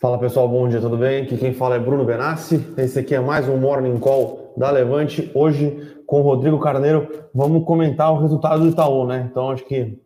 Fala pessoal, bom dia, tudo bem? Aqui quem fala é Bruno Benassi. Esse aqui é mais um Morning Call da Levante. Hoje com o Rodrigo Carneiro, vamos comentar o resultado do Itaú, né? Então acho que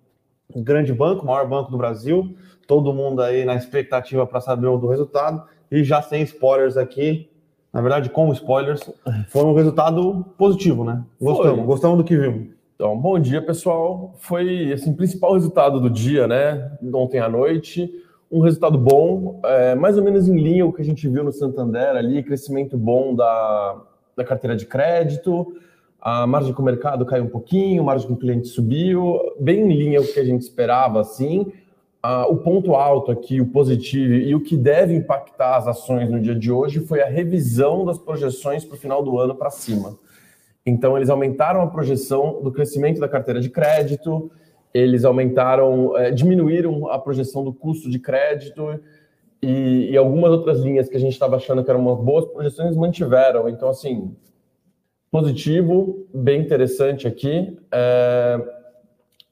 grande banco, maior banco do Brasil, todo mundo aí na expectativa para saber o do resultado e já sem spoilers aqui. Na verdade, com spoilers, foi um resultado positivo, né? Gostamos, foi. gostamos do que vimos. Então, bom dia, pessoal. Foi assim, o principal resultado do dia, né? Ontem à noite um resultado bom, é, mais ou menos em linha o que a gente viu no Santander ali, crescimento bom da, da carteira de crédito, a margem com o mercado caiu um pouquinho, a margem com o cliente subiu, bem em linha o que a gente esperava, assim. Ah, o ponto alto aqui, o positivo e o que deve impactar as ações no dia de hoje foi a revisão das projeções para o final do ano para cima. Então, eles aumentaram a projeção do crescimento da carteira de crédito, eles aumentaram, é, diminuíram a projeção do custo de crédito e, e algumas outras linhas que a gente estava achando que eram umas boas projeções mantiveram. Então, assim, positivo, bem interessante aqui. É,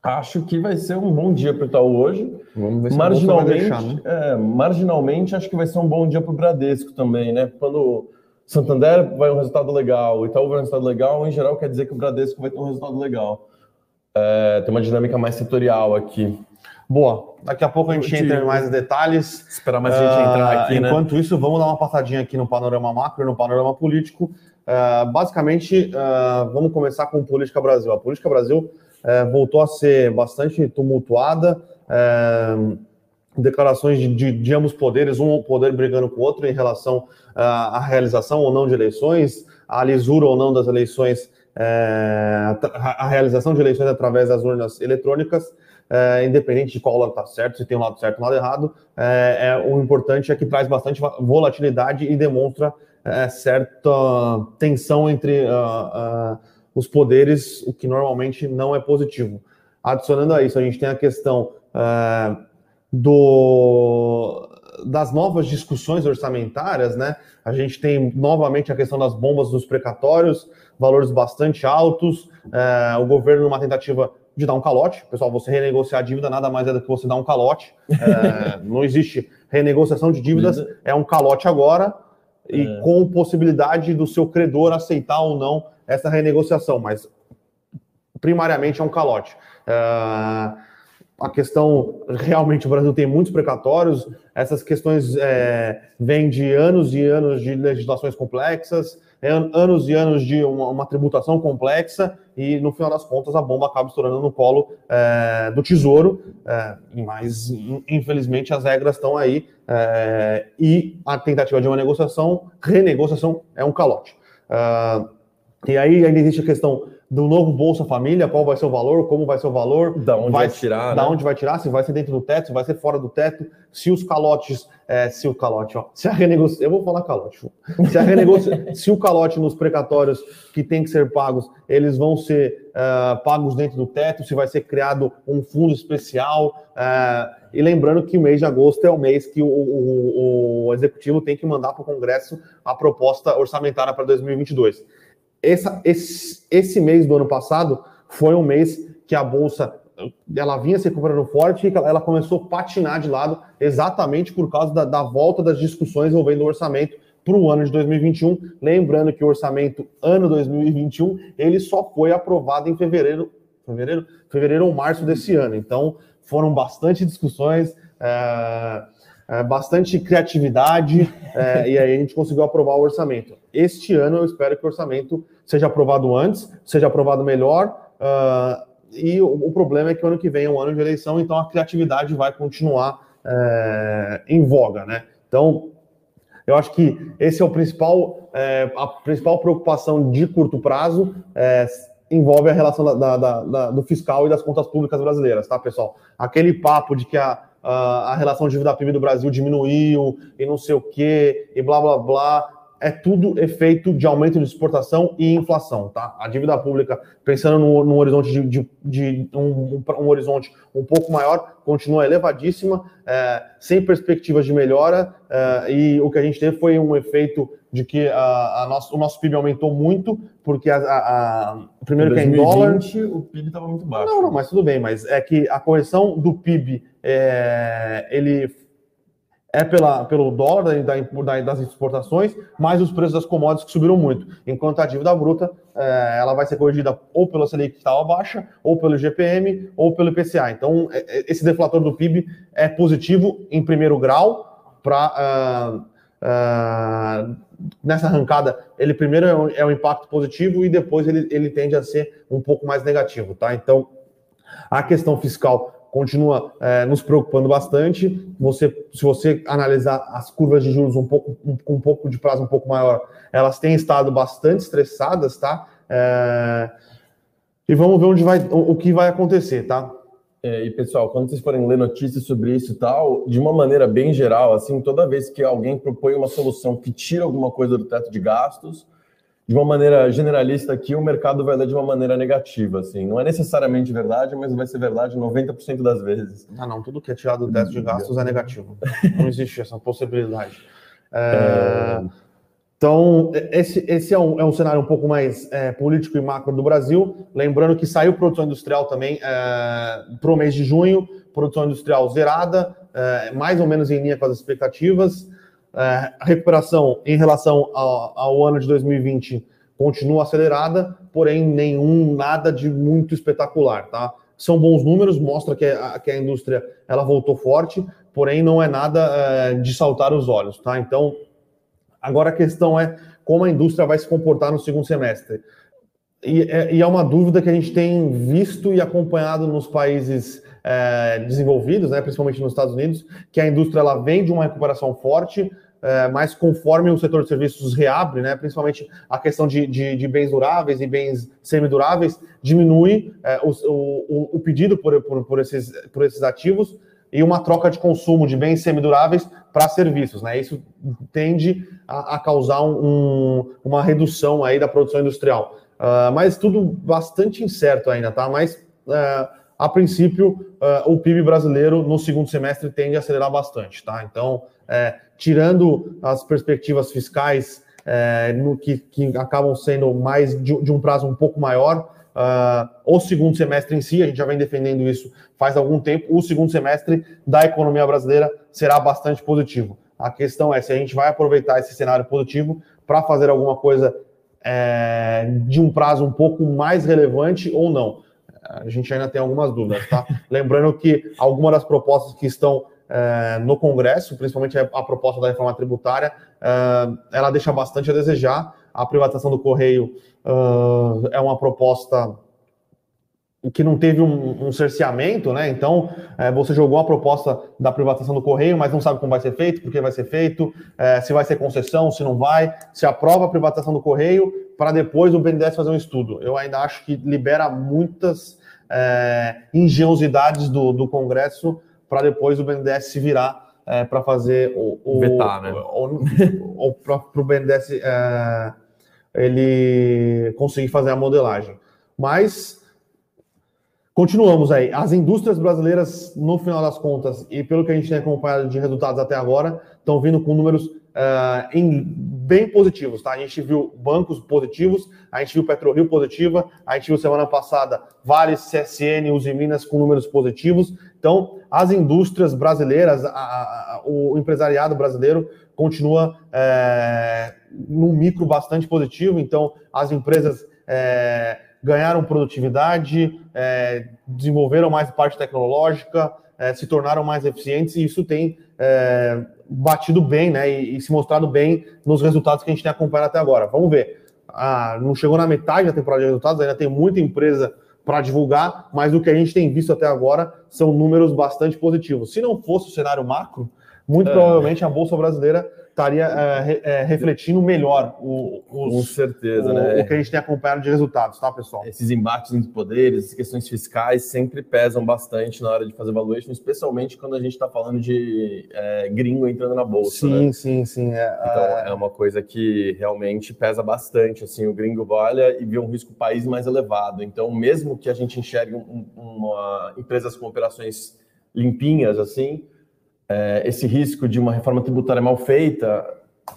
acho que vai ser um bom dia para o Itaú hoje. Vamos ver se marginalmente, deixar, né? é, marginalmente, acho que vai ser um bom dia para o Bradesco também, né? Quando Santander vai um resultado legal, Itaú vai um resultado legal, em geral quer dizer que o Bradesco vai ter um resultado legal. É, tem uma dinâmica mais setorial aqui. Boa, daqui a pouco a gente entra em mais detalhes. Esperar mais a gente entrar ah, aqui, uh, Enquanto isso, vamos dar uma passadinha aqui no panorama macro, no panorama político. Uh, basicamente, uh, vamos começar com Política Brasil. A Política Brasil voltou a ser bastante tumultuada, declarações de, de, de, ambos poderes, um poder brigando com o outro em relação à realização ou não de eleições, a lisura ou não das eleições é, a realização de eleições através das urnas eletrônicas, é, independente de qual lado está certo, se tem um lado certo ou um lado errado, é, é, o importante é que traz bastante volatilidade e demonstra é, certa tensão entre uh, uh, os poderes, o que normalmente não é positivo. Adicionando a isso, a gente tem a questão uh, do, das novas discussões orçamentárias, né? A gente tem novamente a questão das bombas dos precatórios, valores bastante altos, é, o governo numa tentativa de dar um calote. Pessoal, você renegociar a dívida nada mais é do que você dar um calote. É, não existe renegociação de dívidas, é um calote agora e é. com possibilidade do seu credor aceitar ou não essa renegociação, mas primariamente é um calote. É, a questão, realmente, o Brasil tem muitos precatórios, essas questões é, vêm de anos e anos de legislações complexas, é, anos e anos de uma, uma, tributação complexa, e no final das contas a bomba acaba estourando no colo é, do tesouro, é, mas infelizmente as regras estão aí, é, e a tentativa de uma negociação, renegociação, é um calote. É, e aí ainda existe a questão do novo Bolsa Família, qual vai ser o valor, como vai ser o valor, da onde vai, vai tirar, da né? onde vai tirar, se vai ser dentro do teto, se vai ser fora do teto, se os calotes, é, se o calote, ó, se a renegociação, eu vou falar calote, se a renegociação, se o calote nos precatórios que tem que ser pagos, eles vão ser uh, pagos dentro do teto, se vai ser criado um fundo especial, uh, e lembrando que o mês de agosto é o mês que o, o, o executivo tem que mandar para o Congresso a proposta orçamentária para 2022 essa, esse, esse mês do ano passado foi um mês que a bolsa ela vinha se recuperando forte e ela começou a patinar de lado exatamente por causa da, da volta das discussões envolvendo o orçamento para o ano de 2021. Lembrando que o orçamento ano 2021 ele só foi aprovado em fevereiro, fevereiro, fevereiro ou março desse ano. Então foram bastante discussões. É é, bastante criatividade é, e aí a gente conseguiu aprovar o orçamento. Este ano eu espero que o orçamento seja aprovado antes, seja aprovado melhor. Uh, e o, o, problema é que o ano que vem é um ano de eleição, então a criatividade vai continuar é, em voga, né? Então, eu acho que esse é o principal, é, a principal preocupação de curto prazo. É, envolve a relação da, da, da, do fiscal e das contas públicas brasileiras, tá, pessoal? Aquele papo de que a, a relação dívida PIB do Brasil diminuiu e não sei o quê, e blá blá blá. É tudo efeito de aumento de exportação e inflação, tá? A dívida pública, pensando num, horizonte de, de, de um, um, horizonte um pouco maior, continua elevadíssima, é, sem perspectivas de melhora, é, e o que a gente teve foi um efeito de que a, a nosso, o nosso PIB aumentou muito, porque a, a, a primeiro que é em dólar. o PIB estava muito baixo. Não, não, mas tudo bem, mas é que a correção do PIB é, ele é pela, pelo dólar da, da, das exportações, mais os preços das commodities que subiram muito. Enquanto a dívida bruta é, ela vai ser corrigida ou pela Selic que estava baixa, ou pelo GPM, ou pelo IPCA. Então, é, é, esse deflator do PIB é positivo em primeiro grau para. Uh, uh, nessa arrancada, ele primeiro é um, é um, impacto positivo e depois ele, ele tende a ser um pouco mais negativo, tá? Então, a questão fiscal continua é, nos preocupando bastante. Você, se você analisar as curvas de juros um pouco, um, com um pouco de prazo um pouco maior, elas têm estado bastante estressadas, tá? É, e vamos ver onde vai, o, o que vai acontecer, tá? É, e pessoal, quando vocês forem ler notícias sobre isso e tal, de uma maneira bem geral, assim, toda vez que alguém propõe uma solução que tira alguma coisa do teto de gastos, de uma maneira generalista aqui, o mercado vai ler de uma maneira negativa, assim. Não é necessariamente verdade, mas vai ser verdade 90% das vezes. Ah, não, tudo que é tirado do teto de gastos é negativo. Não existe essa possibilidade. É... Então, esse, esse é, um, é um cenário um pouco mais é, político e macro do Brasil. Lembrando que saiu produção industrial também é, para o mês de junho, produção industrial zerada, é, mais ou menos em linha com as expectativas. É, a recuperação em relação ao, ao, ano de 2020 continua acelerada, porém nenhum nada de muito espetacular, tá? São bons números, mostra que a, que a indústria ela voltou forte, porém não é nada é, de saltar os olhos, tá? Então, agora a questão é como a indústria vai se comportar no segundo semestre. E é, e é uma dúvida que a gente tem visto e acompanhado nos países é, desenvolvidos, né, principalmente nos Estados Unidos, que a indústria ela vem de uma recuperação forte, é, mas conforme o setor de serviços reabre, né, principalmente a questão de, de, de bens duráveis e bens semiduráveis, diminui é, o, o, o, pedido por, por, por, esses, por esses ativos e uma troca de consumo de bens semiduráveis para serviços. Né? Isso tende a, a causar um, um, uma redução aí da produção industrial. Uh, mas tudo bastante incerto ainda, tá? Mas uh, a princípio, uh, o PIB brasileiro no segundo semestre tende a acelerar bastante, tá? Então, é, tirando as perspectivas fiscais é, no que, que, acabam sendo mais de, de, um prazo um pouco maior, uh, o segundo semestre em si, a gente já vem defendendo isso faz algum tempo, o segundo semestre da economia brasileira será bastante positivo. A questão é se a gente vai aproveitar esse cenário positivo para fazer alguma coisa é, de um prazo um pouco mais relevante ou não a gente ainda tem algumas dúvidas, tá? Lembrando que algumas das propostas que estão é, no Congresso, principalmente a, proposta da reforma tributária, é, ela deixa bastante a desejar. A privatização do Correio é, é uma proposta que não teve um, um cerceamento, né? Então, é, você jogou a proposta da privatização do Correio, mas não sabe como vai ser feito, por que vai ser feito, é, se vai ser concessão, se não vai, se aprova a privatização do Correio, para depois o BNDES fazer um estudo. Eu ainda acho que libera muitas é, engenhosidades do, do Congresso para depois o BNDES se virar é, para fazer o, o vetar, né? Ou, ou para o BNDES é, ele conseguir fazer a modelagem. Mas continuamos aí. As indústrias brasileiras, no final das contas, e pelo que a gente tem acompanhado de resultados até agora, estão vindo com números uh, em, bem positivos, tá? A gente viu bancos positivos, a gente viu PetroRio positiva, a gente viu semana passada Vales, CSN, Uzi Minas com números positivos. Então, as indústrias brasileiras, a, a, o empresariado brasileiro continua é, num micro bastante positivo. Então, as empresas é, ganharam produtividade, é, desenvolveram mais parte tecnológica, é, se tornaram mais eficientes e isso tem é, batido bem, né? E, e, se mostrado bem nos resultados que a gente tem acompanhado até agora. Vamos ver. Ah, não chegou na metade da temporada de resultados, ainda tem muita empresa para divulgar, mas o que a gente tem visto até agora são números bastante positivos. Se não fosse o cenário macro, muito é. provavelmente a Bolsa Brasileira estaria é, é, refletindo melhor o, os, Com certeza, o, né? o que a gente tem acompanhado de resultados, tá, pessoal? Esses embates entre poderes, essas questões fiscais sempre pesam bastante na hora de fazer valuation, especialmente quando a gente está falando de é, gringo entrando na bolsa. Sim, né? sim, sim. É, então é, é uma coisa que realmente pesa bastante. Assim, o gringo olha e vê um risco país mais elevado. Então, mesmo que a gente enxergue um, uma, empresas com operações limpinhas, assim, é, esse risco de uma reforma tributária mal feita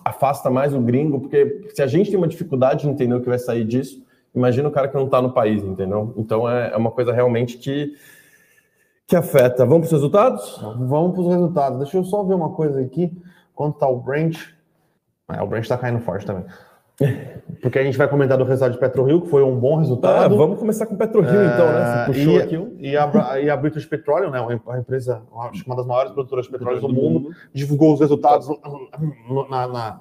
afasta mais o gringo, porque se a gente tem uma dificuldade de entender o que vai sair disso, imagina o cara que não está no país, entendeu? Então é, é uma coisa realmente que que afeta. Vamos para os resultados? Vamos para os resultados. Deixa eu só ver uma coisa aqui. Quanto está o Brent? É, o Brent está caindo forte também. Porque a gente vai comentar do resultado de PetroRio, que foi um bom resultado. Ah, vamos começar com PetroRio, é, então, né? Você puxou e, aqui. E a, e a British Petroleum, né? Uma empresa, acho que uma das maiores produtoras de petróleo do, do mundo, mundo, divulgou os resultados na, na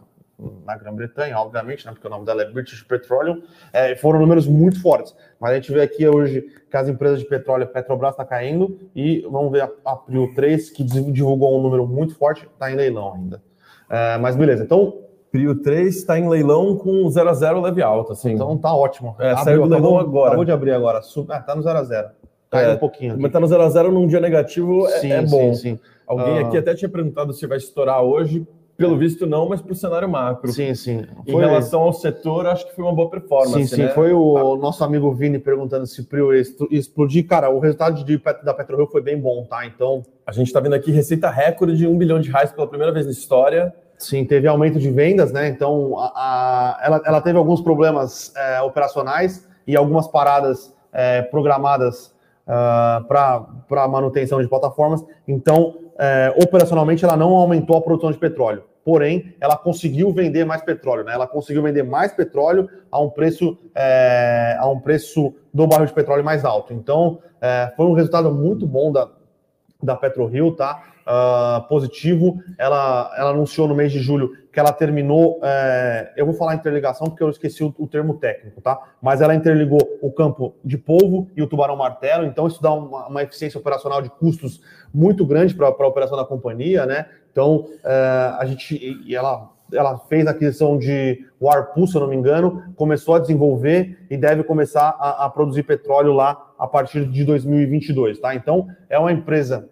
na Grã-Bretanha, obviamente, né, porque o nome dela é British Petroleum, é, foram números muito fortes. Mas a gente vê aqui hoje que as empresas de petróleo, Petrobras está caindo, e vamos ver a, a Prio 3, que divulgou um número muito forte, está em leilão ainda. É, mas beleza, então. Prio 3 está em leilão com 0 a 0 leve alta, assim. Então tá ótimo. É, Abriu, saiu do leilão agora. Acabou de abrir agora. Ah, tá no 0 a 0 Caiu é, um pouquinho. Aqui. Mas tá no 0 a 0 num dia negativo é, sim, é bom. Sim, sim. Alguém uh... aqui até tinha perguntado se vai estourar hoje pelo visto, não, mas para o cenário macro. Sim, sim. Foi... Em relação ao setor, acho que foi uma boa performance. Sim, sim. Né? Foi o nosso amigo Vini perguntando se o Prio explodir. Cara, o resultado de, da PetroRio foi bem bom, tá? Então. A gente está vendo aqui receita recorde de um bilhão de reais pela primeira vez na história. Sim, teve aumento de vendas, né? Então, a, a, ela, ela teve alguns problemas é, operacionais e algumas paradas é, programadas uh, ah, para manutenção de plataformas. Então, é, operacionalmente, ela não aumentou a produção de petróleo porém ela conseguiu vender mais petróleo, né? Ela conseguiu vender mais petróleo a um preço é, a um preço do barril de petróleo mais alto. Então é, foi um resultado muito bom da da PetroRio, tá? Uh, positivo. Ela, ela anunciou no mês de julho que ela terminou. É, eu vou falar interligação porque eu esqueci o, o, termo técnico, tá? Mas ela interligou o campo de polvo e o tubarão martelo, então isso dá uma, uma eficiência operacional de custos muito grande para a operação da companhia, né? Então, é, a gente, e ela, ela fez a aquisição de Warpool, se eu não me engano, começou a desenvolver e deve começar a, a produzir petróleo lá a partir de 2022, tá? Então, é uma empresa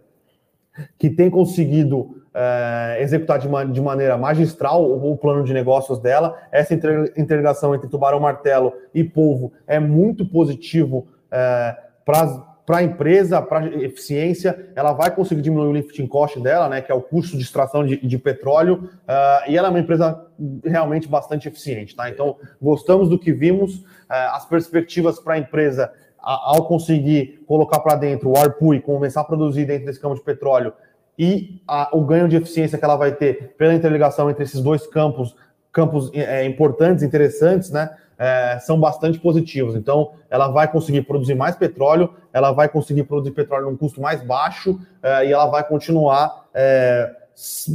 que tem conseguido é, executar de, de, maneira magistral o, o, plano de negócios dela. Essa integração entre tubarão martelo e polvo é muito positivo é, para para a empresa, para eficiência, ela vai conseguir diminuir o lifting cost dela, né, que é o custo de extração de, de petróleo, uh, e ela é uma empresa realmente bastante eficiente, tá? Então, gostamos do que vimos, as perspectivas para a empresa, ao conseguir colocar para dentro o ARPU e começar a produzir dentro desse campo de petróleo, e a, o ganho de eficiência que ela vai ter pela interligação entre esses dois campos, campos é, importantes, interessantes, né? é, são bastante positivos. Então, ela vai conseguir produzir mais petróleo, ela vai conseguir produzir petróleo num custo mais baixo é, e ela vai continuar é,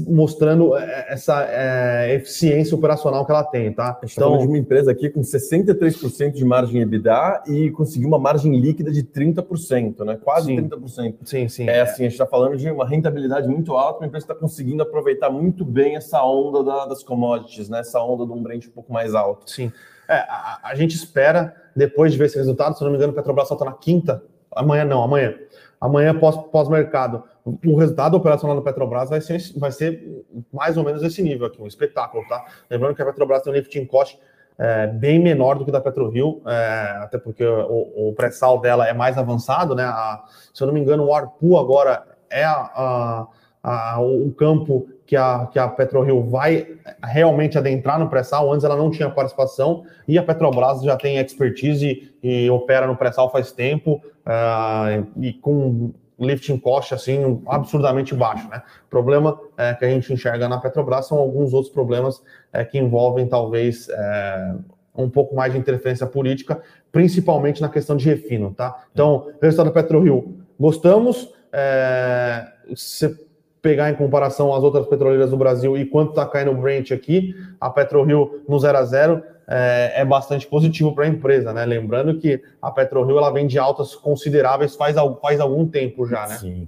mostrando é, essa é, eficiência operacional que ela tem, tá? A gente tá então, de uma empresa aqui com 63% de margem EBITDA e conseguiu uma margem líquida de 30%, né? Quase sim, 30%. Sim, sim. É assim, a gente está falando de uma rentabilidade muito alta, uma empresa está conseguindo aproveitar muito bem essa onda da, das commodities, né? Essa onda de um Brent um pouco mais alto. Sim. É, a, a, gente espera, depois de ver esse resultado, se não me engano, o Petrobras solta na quinta. Amanhã não, amanhã. Amanhã pós-mercado. Pós o resultado operacional da Petrobras vai ser, vai ser mais ou menos esse nível aqui, um espetáculo, tá? Lembrando que a Petrobras tem um lifting cost é, bem menor do que da PetroRio, é, até porque o, o pré-sal dela é mais avançado, né? A, se eu não me engano, o ARPU agora é a, a, o campo que a, que a PetroRio vai realmente adentrar no pré-sal. Antes ela não tinha participação e a Petrobras já tem expertise e, e opera no pré-sal faz tempo uh, e com lifting cost assim absurdamente baixo, né? Problema é, que a gente enxerga na Petrobras são alguns outros problemas é, que envolvem talvez é, um pouco mais de interferência política, principalmente na questão de refino, tá? Então, resultado da PetroRio, gostamos. É, você pegar em comparação às outras petroleiras do Brasil e quanto está caindo o Brent aqui, a PetroRio no 0 a 0 é, é bastante positivo para a empresa, né? Lembrando que a PetroRio ela vem de altas consideráveis faz, faz algum tempo já, né? Sim.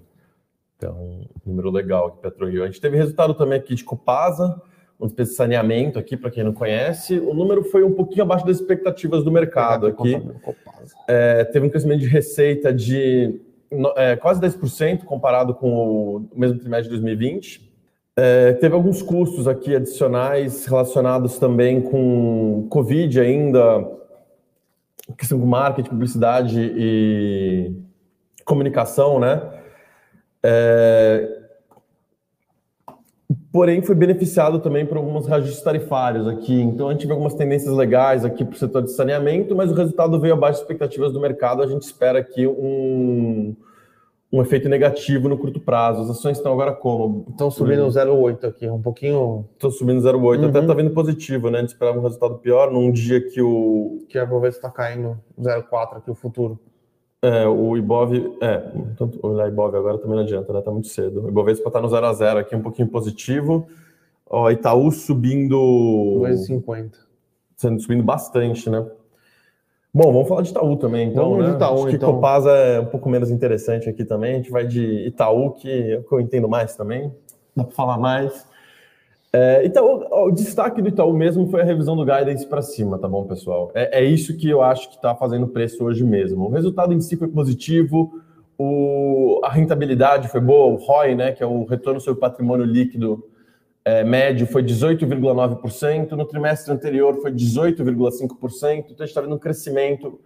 Então, número legal aqui, PetroRio. A gente teve resultado também aqui de Copasa, um de saneamento aqui, para quem não conhece. O número foi um pouquinho abaixo das expectativas do mercado aqui. É, teve um crescimento de receita de é, quase 10% comparado com o mesmo trimestre de 2020. É, teve alguns custos aqui adicionais relacionados também com Covid ainda, questão com marketing, publicidade e comunicação, né? É, porém foi beneficiado também por alguns reajustes tarifários aqui. Então a gente vê algumas tendências legais aqui para o setor de saneamento, mas o resultado veio abaixo das expectativas do mercado. A gente espera aqui um, um efeito negativo no curto prazo. As ações estão agora como? Estão subindo 0,8 aqui, um pouquinho. Estão subindo 0,8, uhum. até está vindo positivo, né? A gente esperava um resultado pior num dia que o. Que a Bovespa está caindo 0,4 aqui, o futuro. É, o Ibov, é, tanto olhar Ibov agora também não adianta, né? Tá muito cedo. O Ibovespa tá no 0 a 0 aqui, um pouquinho positivo. Ó, Itaú subindo 2,50. Sendo subindo bastante, né? Bom, vamos falar de Itaú também, então. Vamos né? de Itaú, Acho que então. Copasa é um pouco menos interessante aqui também. A gente vai de Itaú, que é o que eu entendo mais também. Dá para falar mais. É, então, o, o, destaque do Itaú mesmo foi a revisão do guidance para cima, tá bom, pessoal? É, é isso que eu acho que está fazendo preço hoje mesmo. O resultado em si foi positivo, o, a rentabilidade foi boa, o ROI, né, que é o retorno sobre patrimônio líquido é, médio, foi 18,9%, no trimestre anterior foi 18,5%, então a gente está vendo um crescimento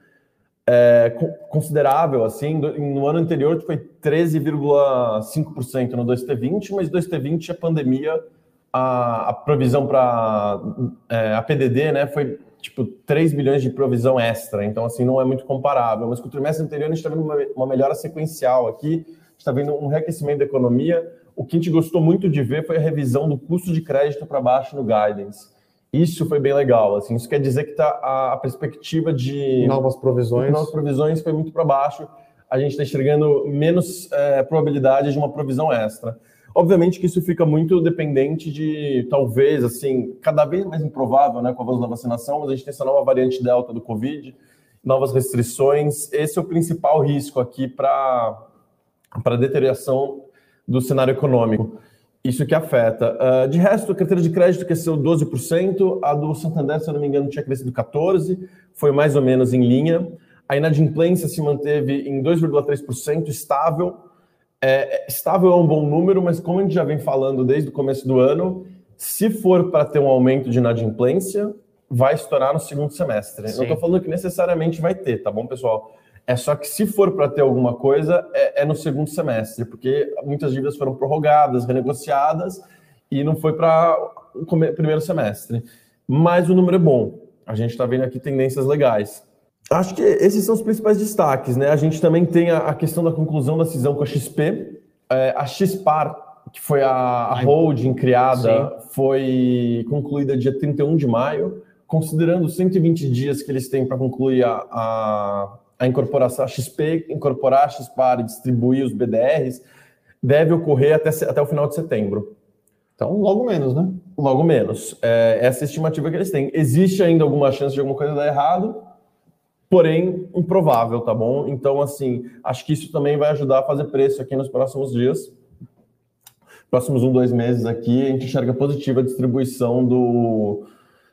é, considerável, assim, no ano anterior foi 13,5% no 2T20, mas 2T20 é pandemia a, a provisão para é, a PDD, né, foi tipo 3 bilhões de provisão extra, então assim não é muito comparável, mas com o trimestre anterior a gente está vendo uma, uma melhora sequencial aqui, está vendo um reaquecimento da economia. O que a gente gostou muito de ver foi a revisão do custo de crédito para baixo no guidance. Isso foi bem legal. Assim, isso quer dizer que tá a, a perspectiva de novas provisões, novas provisões foi muito para baixo. A gente está enxergando menos é, probabilidade de uma provisão extra. Obviamente que isso fica muito dependente de, talvez, assim, cada vez mais improvável, né, com o avanço da vacinação, mas a gente tem essa nova variante Delta do Covid, novas restrições. Esse é o principal risco aqui para a deterioração do cenário econômico. Isso que afeta. Uh, de resto, a carteira de crédito cresceu 12%, a do Santander, se eu não me engano, tinha crescido 14%, foi mais ou menos em linha. A inadimplência se manteve em 2,3%, estável. É, estável é um bom número, mas como a gente já vem falando desde o começo do ano, se for para ter um aumento de inadimplência, vai estourar no segundo semestre. Sim. Não estou falando que necessariamente vai ter, tá bom, pessoal? É só que se for para ter alguma coisa, é, é, no segundo semestre, porque muitas dívidas foram prorrogadas, renegociadas, e não foi para o primeiro semestre. Mas o número é bom. A gente está vendo aqui tendências legais. Acho que esses são os principais destaques, né? A gente também tem a, a questão da conclusão da cisão com a XP. É, a XPAR, que foi a, a holding criada, Sim. foi concluída dia 31 de maio. Considerando os 120 dias que eles têm para concluir a, a, a, incorporação, a XP incorporar a XPAR e distribuir os BDRs, deve ocorrer até, até o final de setembro. Então, logo menos, né? Logo menos. É, essa é a estimativa que eles têm. Existe ainda alguma chance de alguma coisa dar errado? porém improvável, tá bom? Então, assim, acho que isso também vai ajudar a fazer preço aqui nos próximos dias. Próximos um, dois meses aqui, a gente enxerga positiva a distribuição do,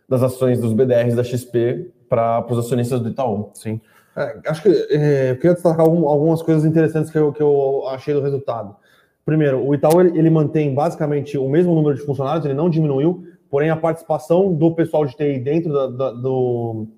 das ações dos BDRs da XP para os acionistas do Itaú. Sim. É, acho que é, eu queria destacar algumas coisas interessantes que eu, que eu achei do resultado. Primeiro, o Itaú ele, ele mantém basicamente o mesmo número de funcionários, ele não diminuiu, porém a participação do pessoal de TI dentro da, da, do,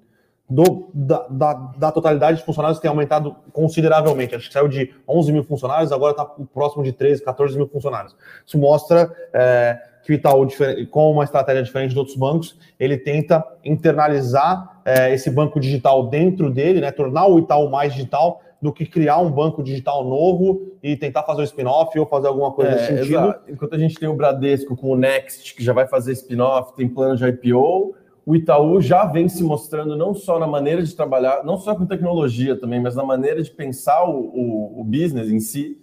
do, da, da, da, totalidade de funcionários tem aumentado consideravelmente. Acho que saiu de 11 mil funcionários, agora está próximo de 13, 14 mil funcionários. Isso mostra é, que o Itaú, com uma estratégia diferente de outros bancos, ele tenta internalizar é, esse banco digital dentro dele, né, tornar o Itaú mais digital do que criar um banco digital novo e tentar fazer um spin-off ou fazer alguma coisa é, nesse sentido. Exato. Enquanto a gente tem o Bradesco com o Next, que já vai fazer spin-off, tem plano de IPO, o Itaú já vem se mostrando não só na maneira de trabalhar, não só com tecnologia também, mas na maneira de pensar o, o, o business em si,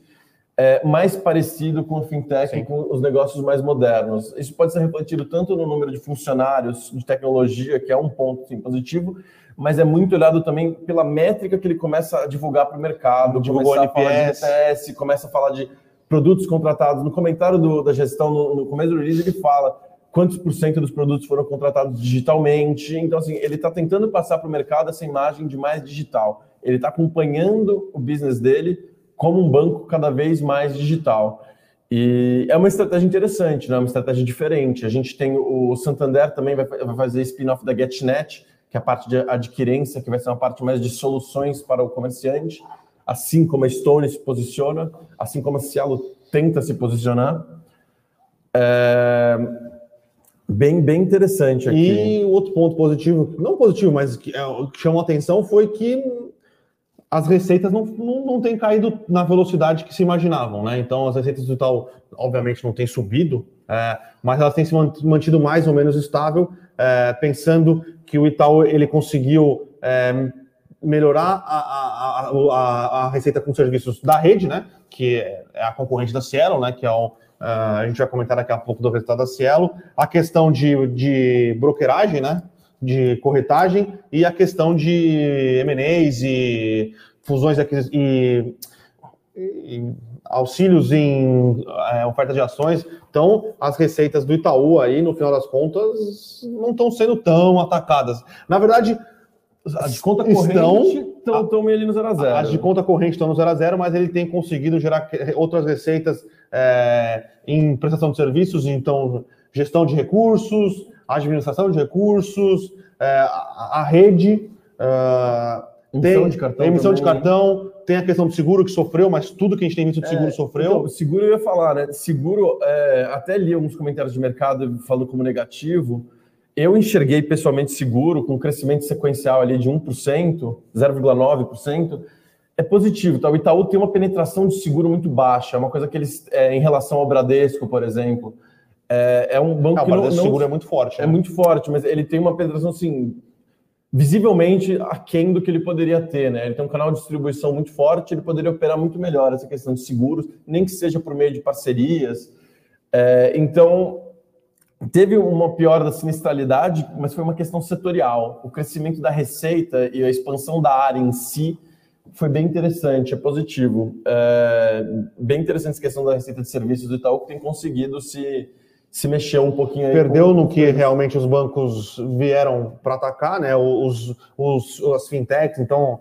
é, mais parecido com o fintech Sim. e com os negócios mais modernos. Isso pode ser refletido tanto no número de funcionários de tecnologia, que é um ponto sim, positivo, mas é muito olhado também pela métrica que ele começa a divulgar para o mercado, divulgou começa a falar de NPS, começa a falar de produtos contratados. No comentário do, da gestão, no, no começo do release, ele fala quantos por cento dos produtos foram contratados digitalmente. Então, assim, ele está tentando passar para o mercado essa imagem de mais digital. Ele está acompanhando o business dele como um banco cada vez mais digital. E é uma estratégia interessante, né? uma estratégia diferente. A gente tem o Santander também vai, fazer spin-off da GetNet, que é a parte de adquirência, que vai ser uma parte mais de soluções para o comerciante, assim como a Stone se posiciona, assim como a Cielo tenta se posicionar. É Bem, bem interessante aqui. E outro ponto positivo, não positivo, mas que, é, que chamou atenção foi que as receitas não, não, não têm caído na velocidade que se imaginavam, né? Então, as receitas do Itaú, obviamente, não têm subido, é, mas elas têm se mantido mais ou menos estável, é, pensando que o Itaú ele conseguiu é, melhorar a, a, a, a, receita com serviços da rede, né? Que é a concorrente da Cielo, né? Que é o, Uh, a gente vai comentar daqui a pouco do resultado da Cielo, a questão de, de brokeragem, né? De corretagem e a questão de M&As e fusões e, e auxílios em é, oferta de ações. Então, as receitas do Itaú aí, no final das contas, não estão sendo tão atacadas. Na verdade, as de conta corrente estão, meio ali no 0 a 0 As de conta corrente estão no 0 a 0 mas ele tem conseguido gerar outras receitas é, em prestação de serviços, então gestão de recursos, administração de recursos, é, a, a, rede. Uh, emissão tem, de cartão. Emissão também. de cartão, tem a questão do seguro que sofreu, mas tudo que a gente tem visto de seguro é, sofreu. Então, seguro eu ia falar, né? Seguro, é, até li alguns comentários de mercado falando como negativo. Eu enxerguei pessoalmente seguro com um crescimento sequencial ali de 1%, 0,9%. É positivo, tá? O Itaú tem uma penetração de seguro muito baixa, é uma coisa que eles, é, em relação ao Bradesco, por exemplo, é, é um banco não, que não, não, seguro é muito forte. É né? muito forte, mas ele tem uma penetração assim visivelmente aquém do que ele poderia ter, né? Ele tem um canal de distribuição muito forte, ele poderia operar muito melhor essa questão de seguros, nem que seja por meio de parcerias. É, então, teve uma piora da sinistralidade, mas foi uma questão setorial. O crescimento da receita e a expansão da área em si foi bem interessante, é positivo. É, bem interessante essa questão da receita de serviços do Itaú, que tem conseguido se se mexeu um pouquinho aí. Perdeu no que realmente os bancos vieram para atacar, né? Os, os, as fintechs, então,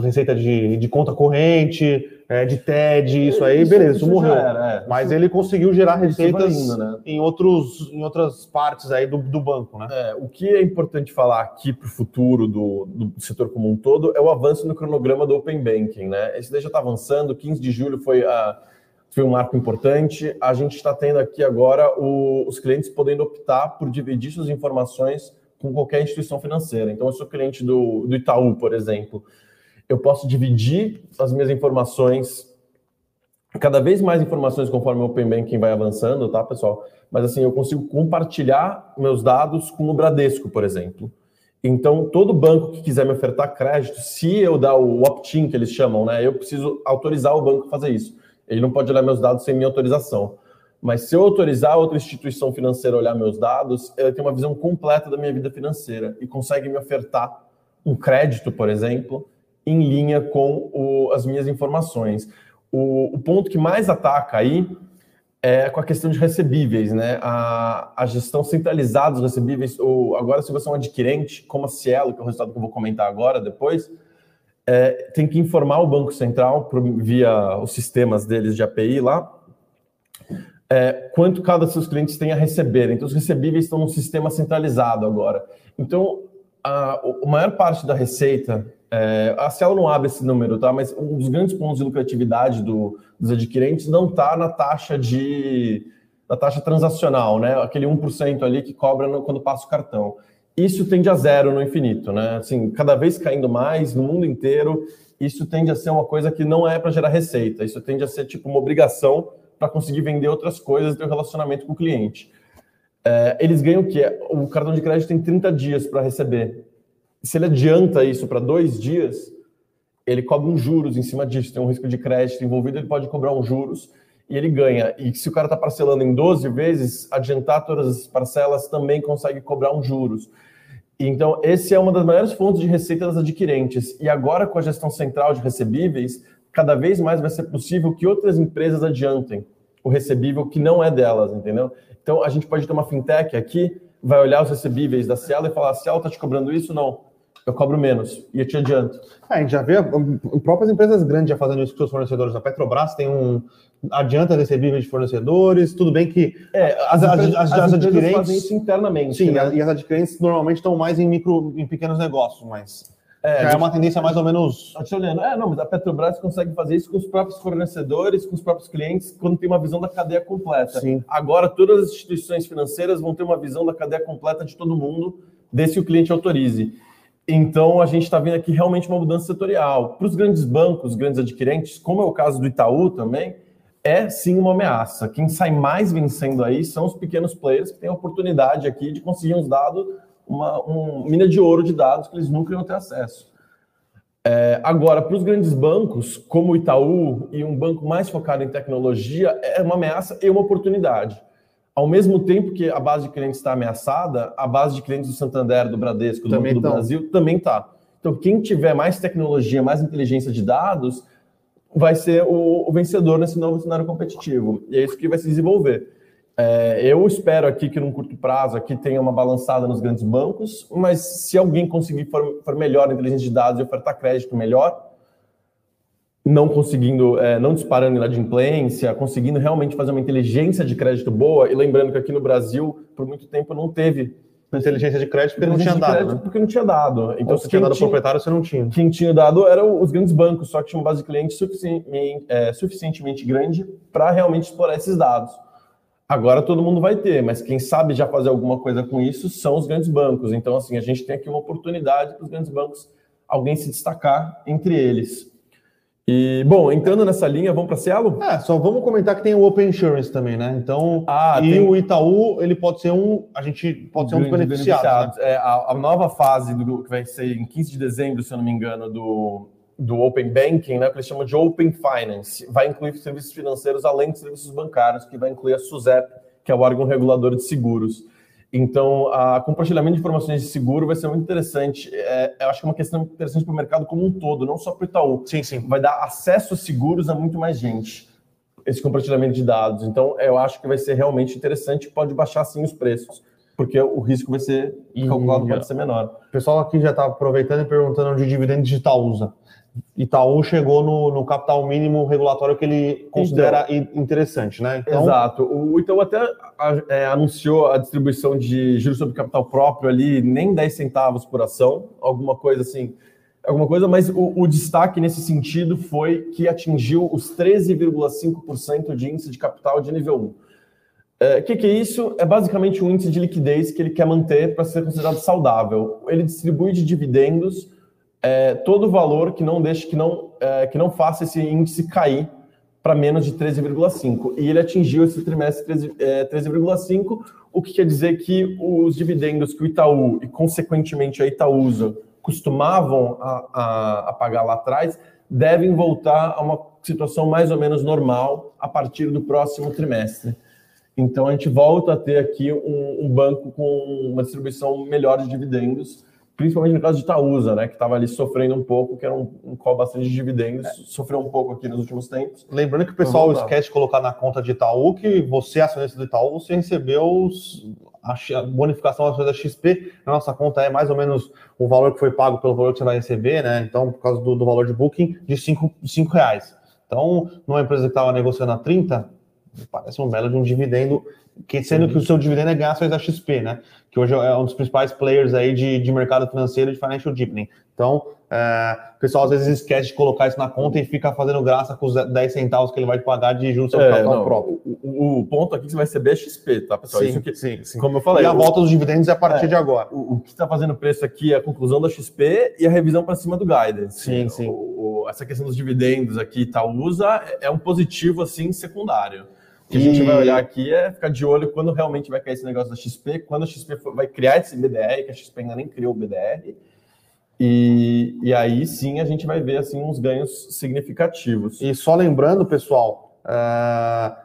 receita de, de conta corrente, é, de TED, isso aí, isso, beleza, isso, morreu. Era, é. Mas ele conseguiu gerar receitas indo, né? em, outros, em outras partes aí do, do banco, né? É, o que é importante falar aqui para o futuro do, do setor como um todo é o avanço no cronograma do Open Banking, né? Esse daí já está avançando, 15 de julho foi a foi um marco importante. A gente está tendo aqui agora o, os clientes podendo optar por dividir suas informações com qualquer instituição financeira. Então, eu sou cliente do, do Itaú, por exemplo. Eu posso dividir as minhas informações, cada vez mais informações conforme o Open Banking vai avançando, tá, pessoal? Mas assim, eu consigo compartilhar meus dados com o Bradesco, por exemplo. Então, todo banco que quiser me ofertar crédito, se eu dar o opt-in, que eles chamam, né, eu preciso autorizar o banco a fazer isso. Ele não pode olhar meus dados sem minha autorização. Mas se eu autorizar outra instituição financeira a olhar meus dados, ela tem uma visão completa da minha vida financeira e consegue me ofertar um crédito, por exemplo, em linha com o, as minhas informações. O, o, ponto que mais ataca aí é com a questão de recebíveis, né? A, a gestão centralizada dos recebíveis, ou agora se você é um adquirente, como a Cielo, que é o resultado que eu vou comentar agora, depois, é, tem que informar o Banco Central via os sistemas deles de API lá, é, quanto cada seus clientes tem a receber. Então, os recebíveis estão num sistema centralizado agora. Então, a, a maior parte da receita, é, a Cielo não abre esse número, tá? Mas um dos grandes pontos de lucratividade do, dos adquirentes não está na taxa de na taxa transacional, né? Aquele 1% ali que cobra no, quando passa o cartão isso tende a zero no infinito, né? Assim, cada vez caindo mais no mundo inteiro, isso tende a ser uma coisa que não é para gerar receita, isso tende a ser tipo uma obrigação para conseguir vender outras coisas e ter um relacionamento com o cliente. É, eles ganham o quê? O cartão de crédito tem 30 dias para receber. Se ele adianta isso para dois dias, ele cobra um juros em cima disso, tem um risco de crédito envolvido, ele pode cobrar um juros e ele ganha. E se o cara está parcelando em 12 vezes, adiantar todas as parcelas também consegue cobrar um juros. Então, esse é uma das maiores fontes de receita das adquirentes. E agora, com a gestão central de recebíveis, cada vez mais vai ser possível que outras empresas adiantem o recebível que não é delas, entendeu? Então, a gente pode ter uma fintech aqui, vai olhar os recebíveis da Cielo e falar: a Cielo está te cobrando isso? Não eu cobro menos e eu te adianto. É, a gente já vê próprias empresas grandes já fazendo isso com seus fornecedores. A Petrobras tem um adianta recebíveis de fornecedores. Tudo bem que é, as, as, as, as, as adquirentes fazem isso internamente. Sim, né? e as adquirentes normalmente estão mais em micro, em pequenos negócios, mas é, já é uma tendência mais ou menos. Olhando. É, não, mas a Petrobras consegue fazer isso com os próprios fornecedores, com os próprios clientes, quando tem uma visão da cadeia completa. Sim. Agora, todas as instituições financeiras vão ter uma visão da cadeia completa de todo mundo, desde que o cliente autorize. Então, a gente está vendo aqui realmente uma mudança setorial. Para os grandes bancos, grandes adquirentes, como é o caso do Itaú também, é sim uma ameaça. Quem sai mais vencendo aí são os pequenos players que têm a oportunidade aqui de conseguir uns dados, uma um mina de ouro de dados que eles nunca iam ter acesso. É, agora, para os grandes bancos, como o Itaú e um banco mais focado em tecnologia, é uma ameaça e uma oportunidade. Ao mesmo tempo que a base de clientes está ameaçada, a base de clientes do Santander, do Bradesco, do Banco do Brasil também está. Então, quem tiver mais tecnologia, mais inteligência de dados, vai ser o, o, vencedor nesse novo cenário competitivo. E é isso que vai se desenvolver. É, eu espero aqui que, num curto prazo, aqui tenha uma balançada nos grandes bancos, mas se alguém conseguir for, for melhor a inteligência de dados e ofertar crédito melhor, não conseguindo, é, não disparando inadimplência, conseguindo realmente fazer uma inteligência de crédito boa, e lembrando que aqui no Brasil, por muito tempo, não teve inteligência de crédito porque não tinha dado, né? Porque não tinha dado. Então, se tinha dado tinha, proprietário, você não tinha. Quem tinha dado eram os grandes bancos, só que tinha uma base de clientes suficientemente, é, suficientemente grande para realmente explorar esses dados. Agora todo mundo vai ter, mas quem sabe já fazer alguma coisa com isso são os grandes bancos. Então, assim, a gente tem aqui uma oportunidade para os grandes bancos alguém se destacar entre eles. E, bom, entrando nessa linha, vamos para Cielo? É, só vamos comentar que tem o Open Insurance também, né? Então, ah, e tem... o Itaú, ele pode ser um, a gente pode ser um dos beneficiados. Né? É, a, a, nova fase do que vai ser em 15 de dezembro, se eu não me engano, do, do Open Banking, né, que eles chamam de Open Finance, vai incluir serviços financeiros além de serviços bancários, que vai incluir a SUSEP, que é o órgão regulador de seguros. Então, a compartilhamento de informações de seguro vai ser muito interessante. É, eu acho que é uma questão interessante para o mercado como um todo, não só para o Itaú. Sim, sim. Vai dar acesso seguros a muito mais gente, esse compartilhamento de dados. Então, eu acho que vai ser realmente interessante, pode baixar sim os preços, porque o risco vai ser calculado, pode ser menor. O pessoal aqui já está aproveitando e perguntando de dividendo digital usa. Itaú chegou no, no, capital mínimo regulatório que ele considera então, interessante, né? Então... Exato. O Itaú até é, anunciou a distribuição de juros sobre capital próprio ali, nem 10 centavos por ação, alguma coisa assim, alguma coisa, mas o, o destaque nesse sentido foi que atingiu os 13,5% de índice de capital de nível 1. O é, que, que é isso? É basicamente um índice de liquidez que ele quer manter para ser considerado saudável. Ele distribui de dividendos é, todo valor que não deixe, que não, é, que não faça esse índice cair para menos de 13,5. E ele atingiu esse trimestre 13,5, é, o que quer dizer que os dividendos que o Itaú e, consequentemente, a Itaúsa costumavam a, a, a pagar lá atrás devem voltar a uma situação mais ou menos normal a partir do próximo trimestre. Então, a gente volta a ter aqui um, um banco com uma distribuição melhor de dividendos principalmente no caso de Itaúsa, né, que estava ali sofrendo um pouco, que era um, um call bastante de dividendos, é. sofreu um pouco aqui nos últimos tempos. Lembrando que o pessoal esquece de colocar na conta de Itaú que você, acionista do Itaú, você recebeu os, a, bonificação da XP, na nossa conta é mais ou menos o valor que foi pago pelo valor que você vai receber, né, então, por causa do, do valor de booking, de 5 reais. Então, numa empresa que estava negociando a 30, parece um belo de um dividendo que sendo que o seu dividendo é ações da XP, né? Que hoje é um dos principais players aí de, de mercado financeiro de financial deepening. Então, é, o pessoal às vezes esquece de colocar isso na conta e fica fazendo graça com os 10 centavos que ele vai pagar de juros sobre é, capital próprio. O, o, ponto aqui é que você vai receber é XP, tá, pessoal? Sim, isso que, sim, sim. Como eu falei. E a volta dos dividendos é a partir é, de agora. O, o que está fazendo preço aqui é a conclusão da XP e a revisão para cima do guidance. Sim, sim. Essa questão dos dividendos aqui, Itaúsa, é um positivo assim secundário que a gente vai olhar aqui é ficar de olho quando realmente vai cair esse negócio da XP, quando a XP vai criar esse BDR, que a XP ainda nem criou o BDR, e, e aí sim a gente vai ver assim uns ganhos significativos. E só lembrando, pessoal, a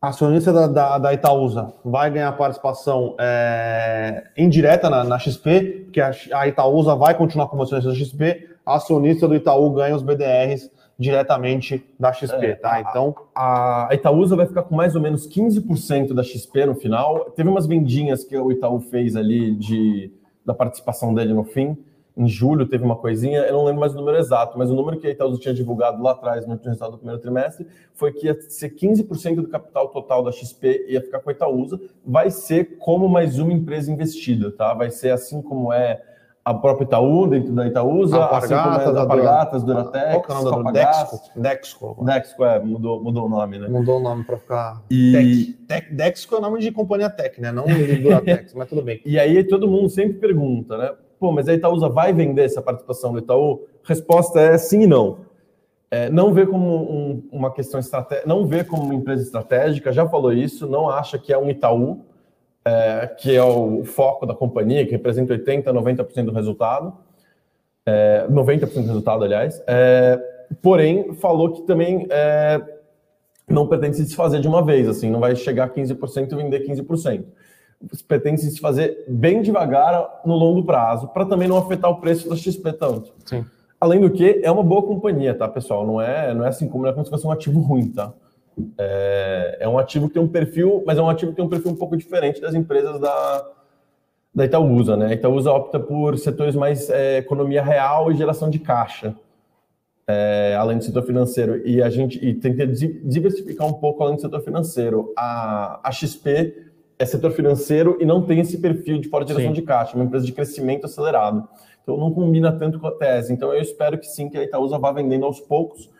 acionista da, da, da, Itaúsa vai ganhar participação é, indireta na, na, XP, porque a, a Itaúsa vai continuar como acionista da XP, a acionista do Itaú ganha os BDRs diretamente da XP, é, tá? Então, a, a Itaúsa vai ficar com mais ou menos 15% da XP no final. Teve umas vendinhas que o Itaú fez ali de da participação dele no fim. Em julho teve uma coisinha, eu não lembro mais o número exato, mas o número que a Itaúsa tinha divulgado lá atrás, no resultado do primeiro trimestre, foi que ia ser 15% do capital total da XP ia ficar com a Itaúsa. Vai ser como mais uma empresa investida, tá? Vai ser assim como é a própria Itaú, dentro da Itaúsa, a assim como é da Alpargatas, Duratex, Qual é o nome Dexco? Dexco. Dexco, é, mudou, mudou o nome, né? Mudou o nome para ficar e... Tech. Dexco é o nome de companhia Tech, né? Não de Duratex, mas tudo bem. E aí todo mundo sempre pergunta, né? Pô, mas a Itaúsa vai vender essa participação do Itaú? Resposta é sim e não. É, não vê como um, uma questão estratégica, não vê como uma empresa estratégica, já falou isso, não acha que é um Itaú, é, que é o foco da companhia, que representa 80%, 90% do resultado, é, 90% do resultado, aliás. É, porém, falou que também é, não pretende se desfazer de uma vez, assim, não vai chegar a 15% e vender 15%. Pretende se desfazer bem devagar no longo prazo, para também não afetar o preço da XP tanto. Sim. Além do que, é uma boa companhia, tá, pessoal? Não é, não é assim como, não é como se fosse um ativo ruim, tá? É, é um ativo que tem um perfil, mas é um ativo que tem um perfil um pouco diferente das empresas da, da Itaúsa, né? A Itaúsa opta por setores mais é, economia real e geração de caixa, é, além do setor financeiro. E a gente e tenta diversificar um pouco além do setor financeiro. A, a XP é setor financeiro e não tem esse perfil de forte geração sim. de caixa, é uma empresa de crescimento acelerado. Então não combina tanto com a tese. Então eu espero que sim, que a Itaúsa vá vendendo aos poucos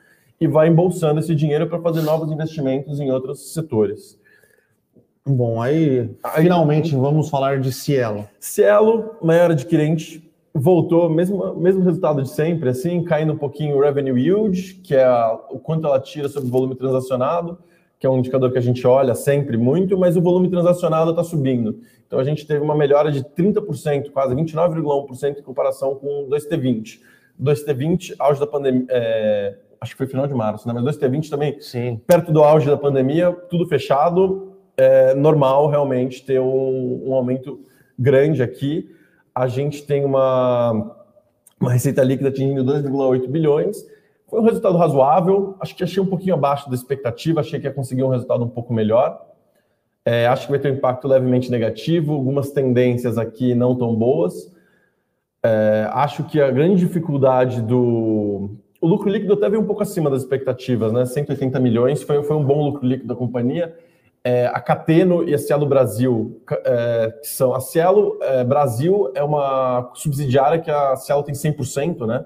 e vá embolsando esse dinheiro para fazer novos investimentos em outros setores. Bom, aí, aí finalmente vamos falar de Cielo. Cielo, maior adquirente, voltou, mesmo, mesmo resultado de sempre, assim, caindo um pouquinho o revenue yield, que é a, o quanto ela tira sobre o volume transacionado, que é um indicador que a gente olha sempre muito, mas o volume transacionado está subindo. Então a gente teve uma melhora de 30%, quase 29,1% em comparação com o 2T20. 2T20, auge da pandemia, é, acho que foi final de março, né? Mas 2T20 também, Sim. perto do auge da pandemia, tudo fechado, é normal realmente ter um, um aumento grande aqui. A gente tem uma, uma receita líquida atingindo 2,8 bilhões. Foi um resultado razoável, acho que achei um pouquinho abaixo da expectativa, achei que ia conseguir um resultado um pouco melhor. É, acho que vai ter um impacto levemente negativo, algumas tendências aqui não tão boas. É, acho que a grande dificuldade do. O lucro líquido até veio um pouco acima das expectativas, né? 180 milhões foi, foi um bom lucro líquido da companhia. É, a Cateno e a Cielo Brasil, é, que são. A Cielo é, Brasil é uma subsidiária que a Cielo tem 100%, né?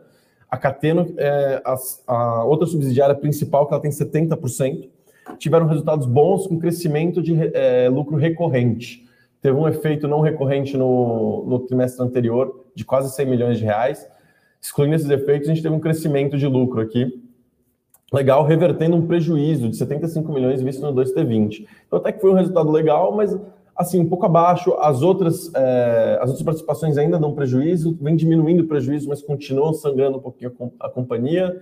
A Cateno é a, a outra subsidiária principal que ela tem 70% tiveram resultados bons com crescimento de é, lucro recorrente. Teve um efeito não recorrente no, no trimestre anterior de quase 100 milhões de reais. Excluindo esses efeitos, a gente teve um crescimento de lucro aqui. Legal, revertendo um prejuízo de 75 milhões visto no 2T20. Então, até que foi um resultado legal, mas assim, um pouco abaixo. As outras, é, as outras participações ainda dão prejuízo, vem diminuindo o prejuízo, mas continuam sangrando um pouquinho a, companhia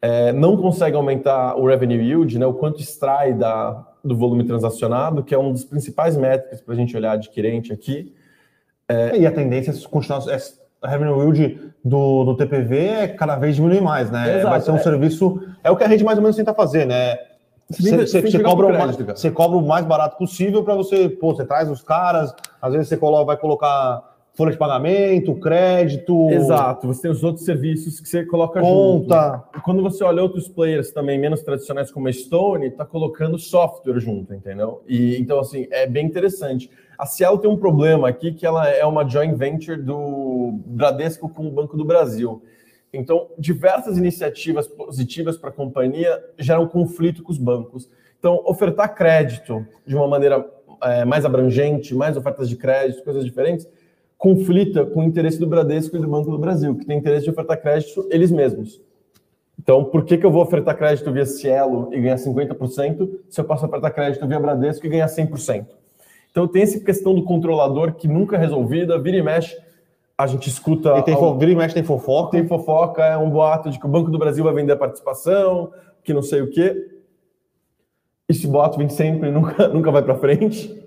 é, não consegue aumentar o revenue yield, né, o quanto extrai da, do volume transacionado, que é um dos principais métricas para a gente olhar adquirente aqui. É, e a tendência é continuar. A revenue yield do, do TPV é cada vez diminuir mais, né? Exato, Vai ser um é. serviço. É o que a gente mais ou menos tenta fazer, né? Você, você, você cobra, crédito, mais, você cobra o mais barato possível para você, pô, você traz os caras, às vezes você coloca, vai colocar folha de pagamento, crédito. Exato, você tem os outros serviços que você coloca conta. junto. Quando você olha outros players também menos tradicionais como a Stone, está colocando software junto, entendeu? E então assim, é bem interessante. A Cielo tem um problema aqui que ela é uma joint venture do Bradesco com o Banco do Brasil. Então, diversas iniciativas positivas para a companhia geram conflito com os bancos. Então, ofertar crédito de uma maneira é, mais abrangente, mais ofertas de crédito, coisas diferentes, conflita com o interesse do Bradesco e do Banco do Brasil, que tem interesse de ofertar crédito eles mesmos. Então, por que, que eu vou ofertar crédito via Cielo e ganhar 50% se eu posso ofertar crédito via Bradesco e ganhar 100%? Então, tem essa questão do controlador que nunca é resolvida, vira e mexe, a gente escuta... E tem, ao... vira e mexe tem fofoca. Tem fofoca, é um boato de que o Banco do Brasil vai vender a participação, que não sei o quê. Esse boato vem sempre, nunca, nunca vai para frente.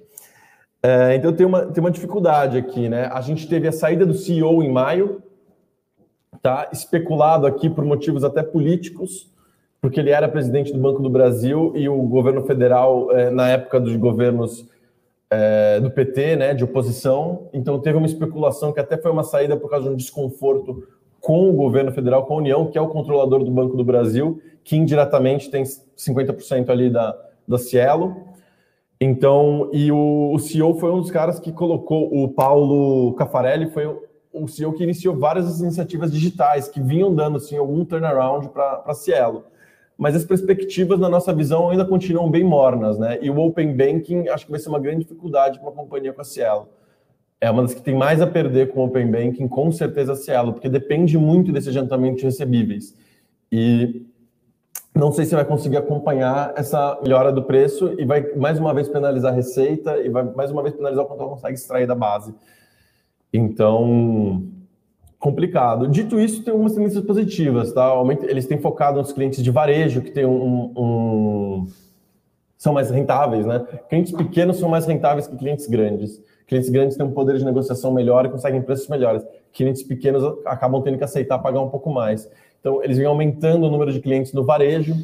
É, então tem uma, tem uma dificuldade aqui, né? A gente teve a saída do CEO em maio, tá? Especulado aqui por motivos até políticos, porque ele era presidente do Banco do Brasil e o governo federal, é, na época dos governos é, do PT, né, de oposição, então teve uma especulação que até foi uma saída por causa de um desconforto com o governo federal, com a União, que é o controlador do Banco do Brasil, que indiretamente tem 50% ali da, da Cielo. Então, e o, o, CEO foi um dos caras que colocou, o Paulo Cafarelli foi o CEO que iniciou várias iniciativas digitais que vinham dando assim, algum turnaround para a Cielo. Mas as perspectivas, na nossa visão, ainda continuam bem mornas, né? E o Open Banking acho que vai ser uma grande dificuldade para uma companhia com a Cielo. é uma das que tem mais a perder com o Open Banking, com certeza a Cielo, porque depende muito desse adiantamento de recebíveis. E não sei se vai conseguir acompanhar essa melhora do preço e vai mais uma vez penalizar a receita e vai mais uma vez penalizar o quanto ela consegue extrair da base. Então, complicado. Dito isso, tem algumas tendências positivas, tá? Eles têm focado nos clientes de varejo, que tem um, um são mais rentáveis, né? Clientes pequenos são mais rentáveis que clientes grandes. Clientes grandes têm um poder de negociação melhor e conseguem preços melhores. Clientes pequenos acabam tendo que aceitar pagar um pouco mais. Então, eles vêm aumentando o número de clientes no varejo.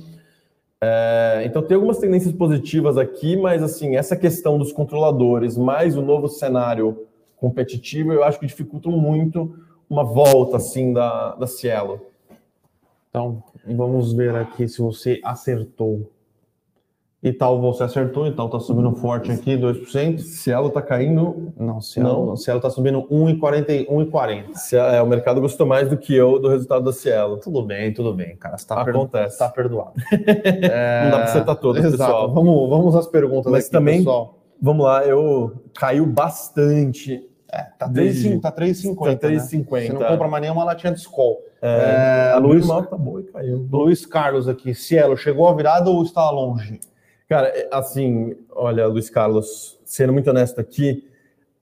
É, então, tem algumas tendências positivas aqui, mas, assim, essa questão dos controladores, mais o novo cenário competitivo, eu acho que dificultam muito uma volta, assim, da, da Cielo. Então, vamos ver aqui se você acertou. Itaú você acertou, Itaú tá subindo forte aqui, 2%. Cielo tá caindo. Não, Cielo, não. Cielo tá subindo 1,40. É, o mercado gostou mais do que eu do resultado da Cielo. Tudo bem, tudo bem, cara. Você tá Acontece. Tá perdoado. é... Não dá para acertar todas, Exato. pessoal. Vamos, vamos às perguntas Mas aqui, também, pessoal. Vamos lá, eu caiu bastante. É, tá 3,50. Tá 3,50. Tá né? Você não compra mais nenhuma latinha de Skol. É, é, a Luiz tá boa e caiu. Luiz Carlos aqui, Cielo, chegou a virada ou está longe? Cara, é, assim, olha, Luiz Carlos, sendo muito honesto aqui,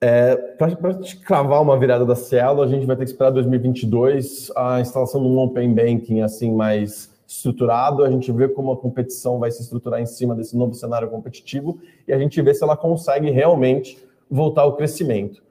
é, para te cravar uma virada da Cielo, a gente vai ter que esperar 2022 a instalação de um Open Banking assim mais estruturado, a gente vê como a competição vai se estruturar em cima desse novo cenário competitivo e a gente vê se ela consegue realmente voltar ao crescimento.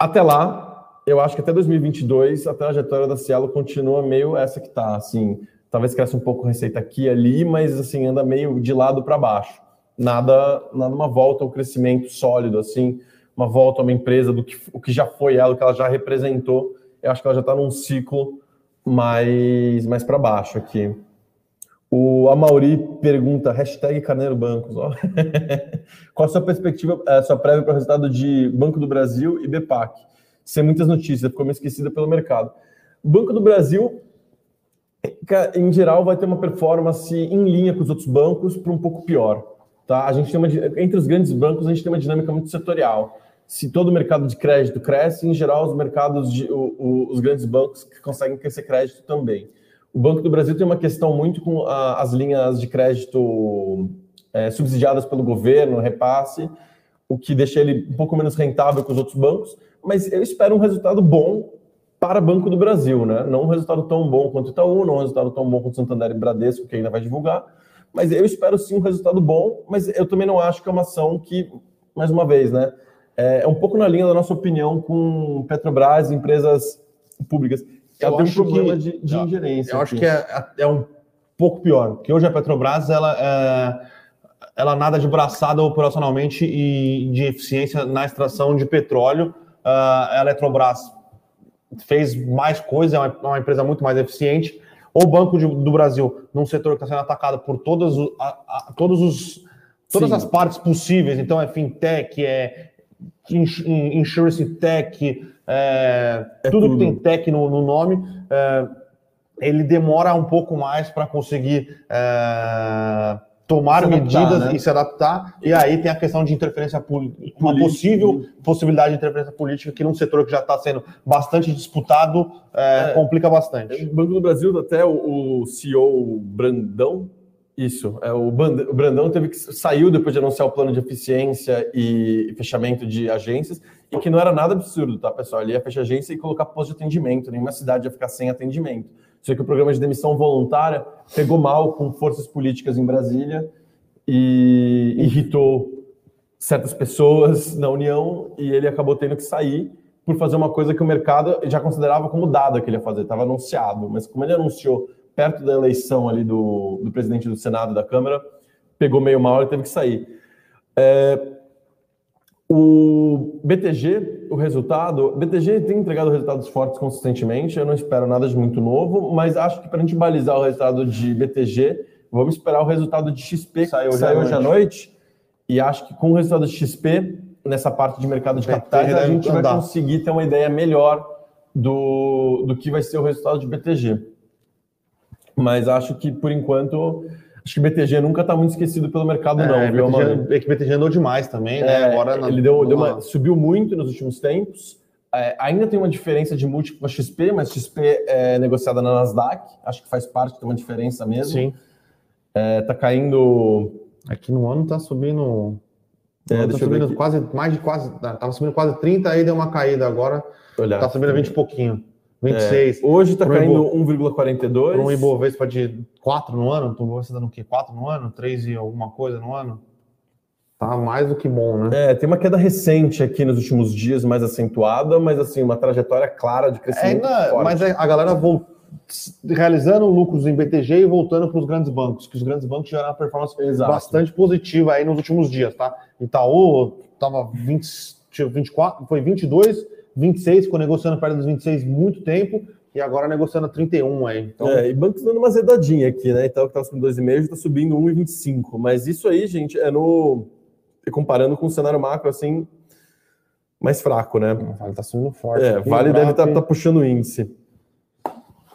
Até lá, eu acho que até 2022 a trajetória da Cielo continua meio essa que está, assim, talvez cresça um pouco receita aqui e ali, mas assim anda meio de lado para baixo. Nada, nada uma volta ao crescimento sólido assim, uma volta a uma empresa do que o que já foi ela, o que ela já representou. Eu acho que ela já está num ciclo mais mais para baixo aqui. O Amauri pergunta, hashtag Carneiro Bancos. Ó. Qual a sua perspectiva, a sua prévia para o resultado de Banco do Brasil e BPAC? Sem muitas notícias, ficou meio esquecida pelo mercado. Banco do Brasil em geral, vai ter uma performance em linha com os outros bancos para um pouco pior. Tá? A gente tem uma, entre os grandes bancos, a gente tem uma dinâmica muito setorial. Se todo o mercado de crédito cresce, em geral, os mercados, de, o, o, os grandes bancos conseguem crescer crédito também. O Banco do Brasil tem uma questão muito com a, as linhas de crédito é, subsidiadas pelo governo, repasse, o que deixa ele um pouco menos rentável que os outros bancos, mas eu espero um resultado bom para Banco do Brasil, né? Não um resultado tão bom quanto o Itaú, não um resultado tão bom quanto o Santander e Bradesco, que ainda vai divulgar, mas eu espero sim um resultado bom, mas eu também não acho que é uma ação que, mais uma vez, né? É, é um pouco na linha da nossa opinião com Petrobras empresas públicas. Ela tem um problema que, de, de eu, ingerência. Eu aqui. acho que é, é, um pouco pior, porque hoje a Petrobras, ela, é, ela nada de braçada operacionalmente e de eficiência na extração de petróleo. Uh, a Eletrobras fez mais coisa, é uma, uma empresa muito mais eficiente. O Banco de, do Brasil, num setor que está sendo atacado por todas, a, a, todos os, todas Sim. as partes possíveis, então é fintech, é insurance tech, é, é tudo, tudo, que tem tech no, no nome, é, ele demora um pouco mais para conseguir é, tomar se medidas adaptar, né? e se adaptar. E aí tem a questão de interferência política, uma possível possibilidade de interferência política que num setor que já está sendo bastante disputado é, é, complica bastante. O Banco do Brasil, até o, o CEO Brandão, isso, é, o, Brandão teve que saiu depois de anunciar o plano de eficiência e fechamento de agências, e que não era nada absurdo, tá, pessoal? Ele ia fechar agência e colocar posto de atendimento, nenhuma cidade ia ficar sem atendimento. Só que o programa de demissão voluntária pegou mal com forças políticas em Brasília e irritou certas pessoas na União e ele acabou tendo que sair por fazer uma coisa que o mercado já considerava como dada que ele ia fazer, estava anunciado. Mas como ele anunciou perto da eleição ali do, do presidente do Senado da Câmara, pegou meio mal e teve que sair. É, o BTG, o resultado, o BTG tem entregado resultados fortes consistentemente. Eu não espero nada de muito novo, mas acho que para a gente balizar o resultado de BTG, vamos esperar o resultado de XP, saiu que saiu hoje à noite. E acho que com o resultado de XP, nessa parte de mercado de capitais, a gente vai conseguir ter uma ideia melhor do, do que vai ser o resultado de BTG. Mas acho que, por enquanto, Acho que BTG nunca está muito esquecido pelo mercado, é, não, viu, BTG, É que BTG andou demais também, né? É, Agora ele deu, deu uma, subiu muito nos últimos tempos. É, ainda tem uma diferença de múltiplo a XP, mas XP é negociada na Nasdaq. Acho que faz parte, tem uma diferença mesmo. Sim. É, tá caindo. Aqui no ano tá subindo. É, tá subindo quase, mais de quase. Tava subindo quase 30, aí deu uma caída agora. Olhar, tá subindo 20 e pouquinho. 26. É, hoje está caindo 1,42. Para um Ibovespa de 4 no ano, tu você dando o quê? 4 no ano? 3 e alguma coisa no ano? Tá mais do que bom, né? É, tem uma queda recente aqui nos últimos dias, mais acentuada, mas assim, uma trajetória clara de crescimento. É, não, mas é, a galera voltou realizando lucros em BTG e voltando para os grandes bancos, que os grandes bancos tiveram uma performance Exato. bastante positiva aí nos últimos dias, tá? Itaú estava 20, 24, foi 22 26, ficou negociando perto dos 26 muito tempo, e agora negociando 31 aí. Então... É, e bancos dando uma zedadinha aqui, né? Então, que estava subindo 2,5 já está subindo 1,25. Mas isso aí, gente, é no. Comparando com o cenário macro, assim, mais fraco, né? Vale está subindo forte. É, Vale deve estar tá, tá puxando o índice.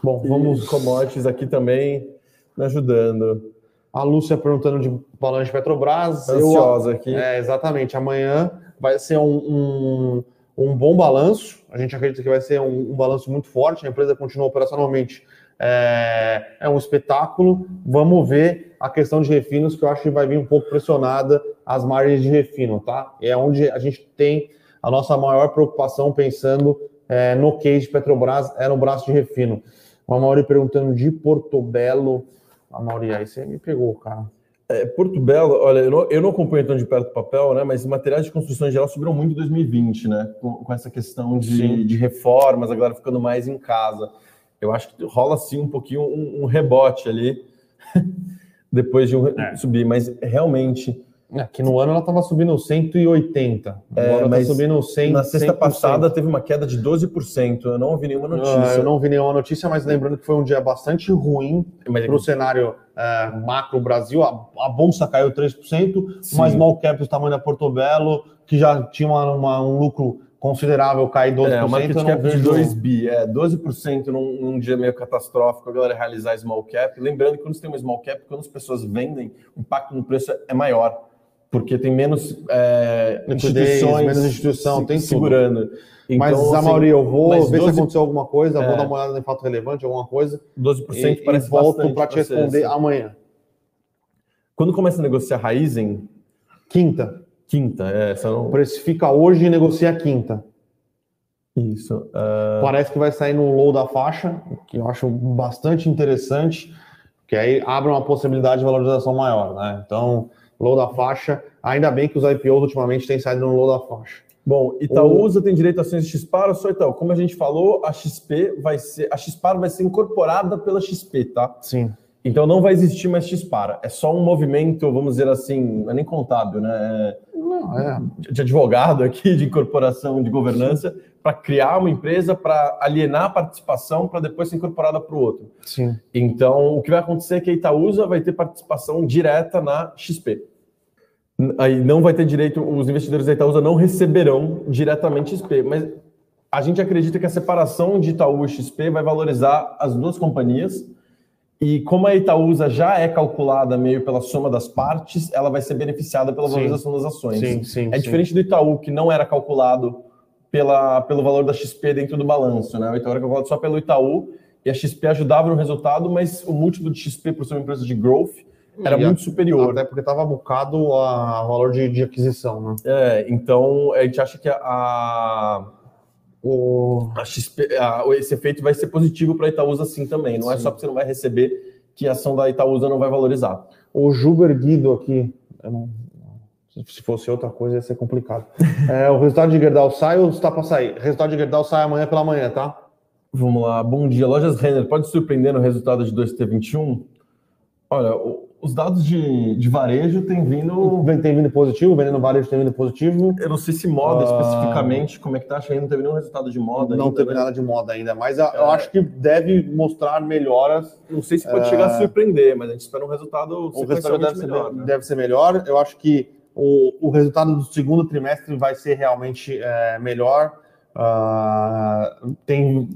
Bom, vamos. E commodities aqui também me ajudando. A Lúcia perguntando de balanço de Petrobras. Ansiosa eu, aqui. É, exatamente. Amanhã vai ser um, um um bom balanço. A gente acredita que vai ser um, um balanço muito forte. A empresa continua operacionalmente. É, é, um espetáculo. Vamos ver a questão de refinos, que eu acho que vai vir um pouco pressionada as margens de refino, tá? É onde a gente tem a nossa maior preocupação pensando é, no case de Petrobras, é no braço de refino. A Mauri perguntando de Porto Belo. A Mauri, aí você me pegou, cara. É, Porto Belo, olha, eu não, eu não acompanho tão de perto o papel, né? Mas materiais de construção em geral subiram muito em 2020, né? Com, com essa questão de, de, reformas, agora ficando mais em casa. Eu acho que rola sim um pouquinho um, um rebote ali depois de um, é. subir, mas realmente Aqui no ano ela estava subindo 180. É, Agora é, mas tá subindo 100, Na sexta 100%. passada teve uma queda de 12%. Eu não ouvi nenhuma notícia. Uh, eu não ouvi nenhuma notícia, mas lembrando que foi um dia bastante ruim para o cenário uh, macro Brasil. A, a, bolsa caiu 3%, Sim. mas small cap o tamanho da Portobello, que já tinha uma, uma, um lucro considerável, cai 12%. É, uma market cap de 2 bi, é 12% num, num dia meio catastrófico, a galera realizar small cap. Lembrando que quando você tem uma small cap, quando as pessoas vendem, o impacto no preço é maior porque tem menos é, instituições, menos instituição, se, tem segurando. Então, mas, assim, a maioria, eu vou ver 12, se aconteceu alguma coisa, é, vou dar uma olhada em fato relevante, alguma coisa. 12% e, parece e volto para te responder assim. amanhã. Quando começa a negociar Raizen? Quinta. Quinta, é. São... Precifica hoje e negocia quinta. Isso. Uh... Parece que vai sair no low da faixa, que eu acho bastante interessante, que aí abre uma possibilidade de valorização maior, né? Então, low da faixa. Ainda bem que os IPOs ultimamente têm saído no low da faixa. Bom, Itaúsa o... tem direito a ações de Xpar só Itaú? Como a gente falou, a XP vai ser, a Xpar vai ser incorporada pela XP, tá? Sim. Então não vai existir mais Xpar. É só um movimento, vamos dizer assim, não é nem contábil, né? Não, é. De advogado aqui, de incorporação, de governança, para criar uma empresa, para alienar a participação, para depois ser incorporada para o outro. Sim. Então, o que vai acontecer é que a Itaúsa vai ter participação direta na XP. Aí não vai ter direito, os investidores da Itaúsa não receberão diretamente XP, mas a gente acredita que a separação de Itaú e XP vai valorizar as duas companhias. E como a Itaúsa já é calculada meio pela soma das partes, ela vai ser beneficiada pela valorização sim. das ações. Sim, sim, é diferente do Itaú, que não era calculado pela, pelo valor da XP dentro do balanço, né? O Itaú era calculado só pelo Itaú e a XP ajudava no resultado, mas o múltiplo de XP, por ser uma empresa de growth, era e muito superior. Até porque estava bocado a valor de, de, aquisição, né? É, então a gente acha que a, o, a XP, a, esse efeito vai ser positivo para a Itaúsa sim também. Não é sim. é só que você não vai receber que a ação da Itaúsa não vai valorizar. O Juber Guido aqui, não, se fosse outra coisa, ia ser complicado. é, o resultado de Gerdau sai ou está para sair? O resultado de Gerdau sai amanhã pela manhã, tá? Vamos lá. Bom dia. Lojas Renner, pode surpreender no resultado de 2T21? Olha, os dados de, de varejo têm vindo. Tem vindo positivo, vendendo varejo tem vindo positivo. Eu não sei se moda uh... especificamente, como é que tá, acho que não teve nenhum resultado de moda. Não ainda, teve né? nada de moda ainda, mas eu, é... eu acho que deve mostrar melhoras. Não sei se pode é... chegar a surpreender, mas a gente espera um resultado. O resultado deve, melhor, ser, né? deve ser melhor. Eu acho que o, o resultado do segundo trimestre vai ser realmente é, melhor. Uh, tem,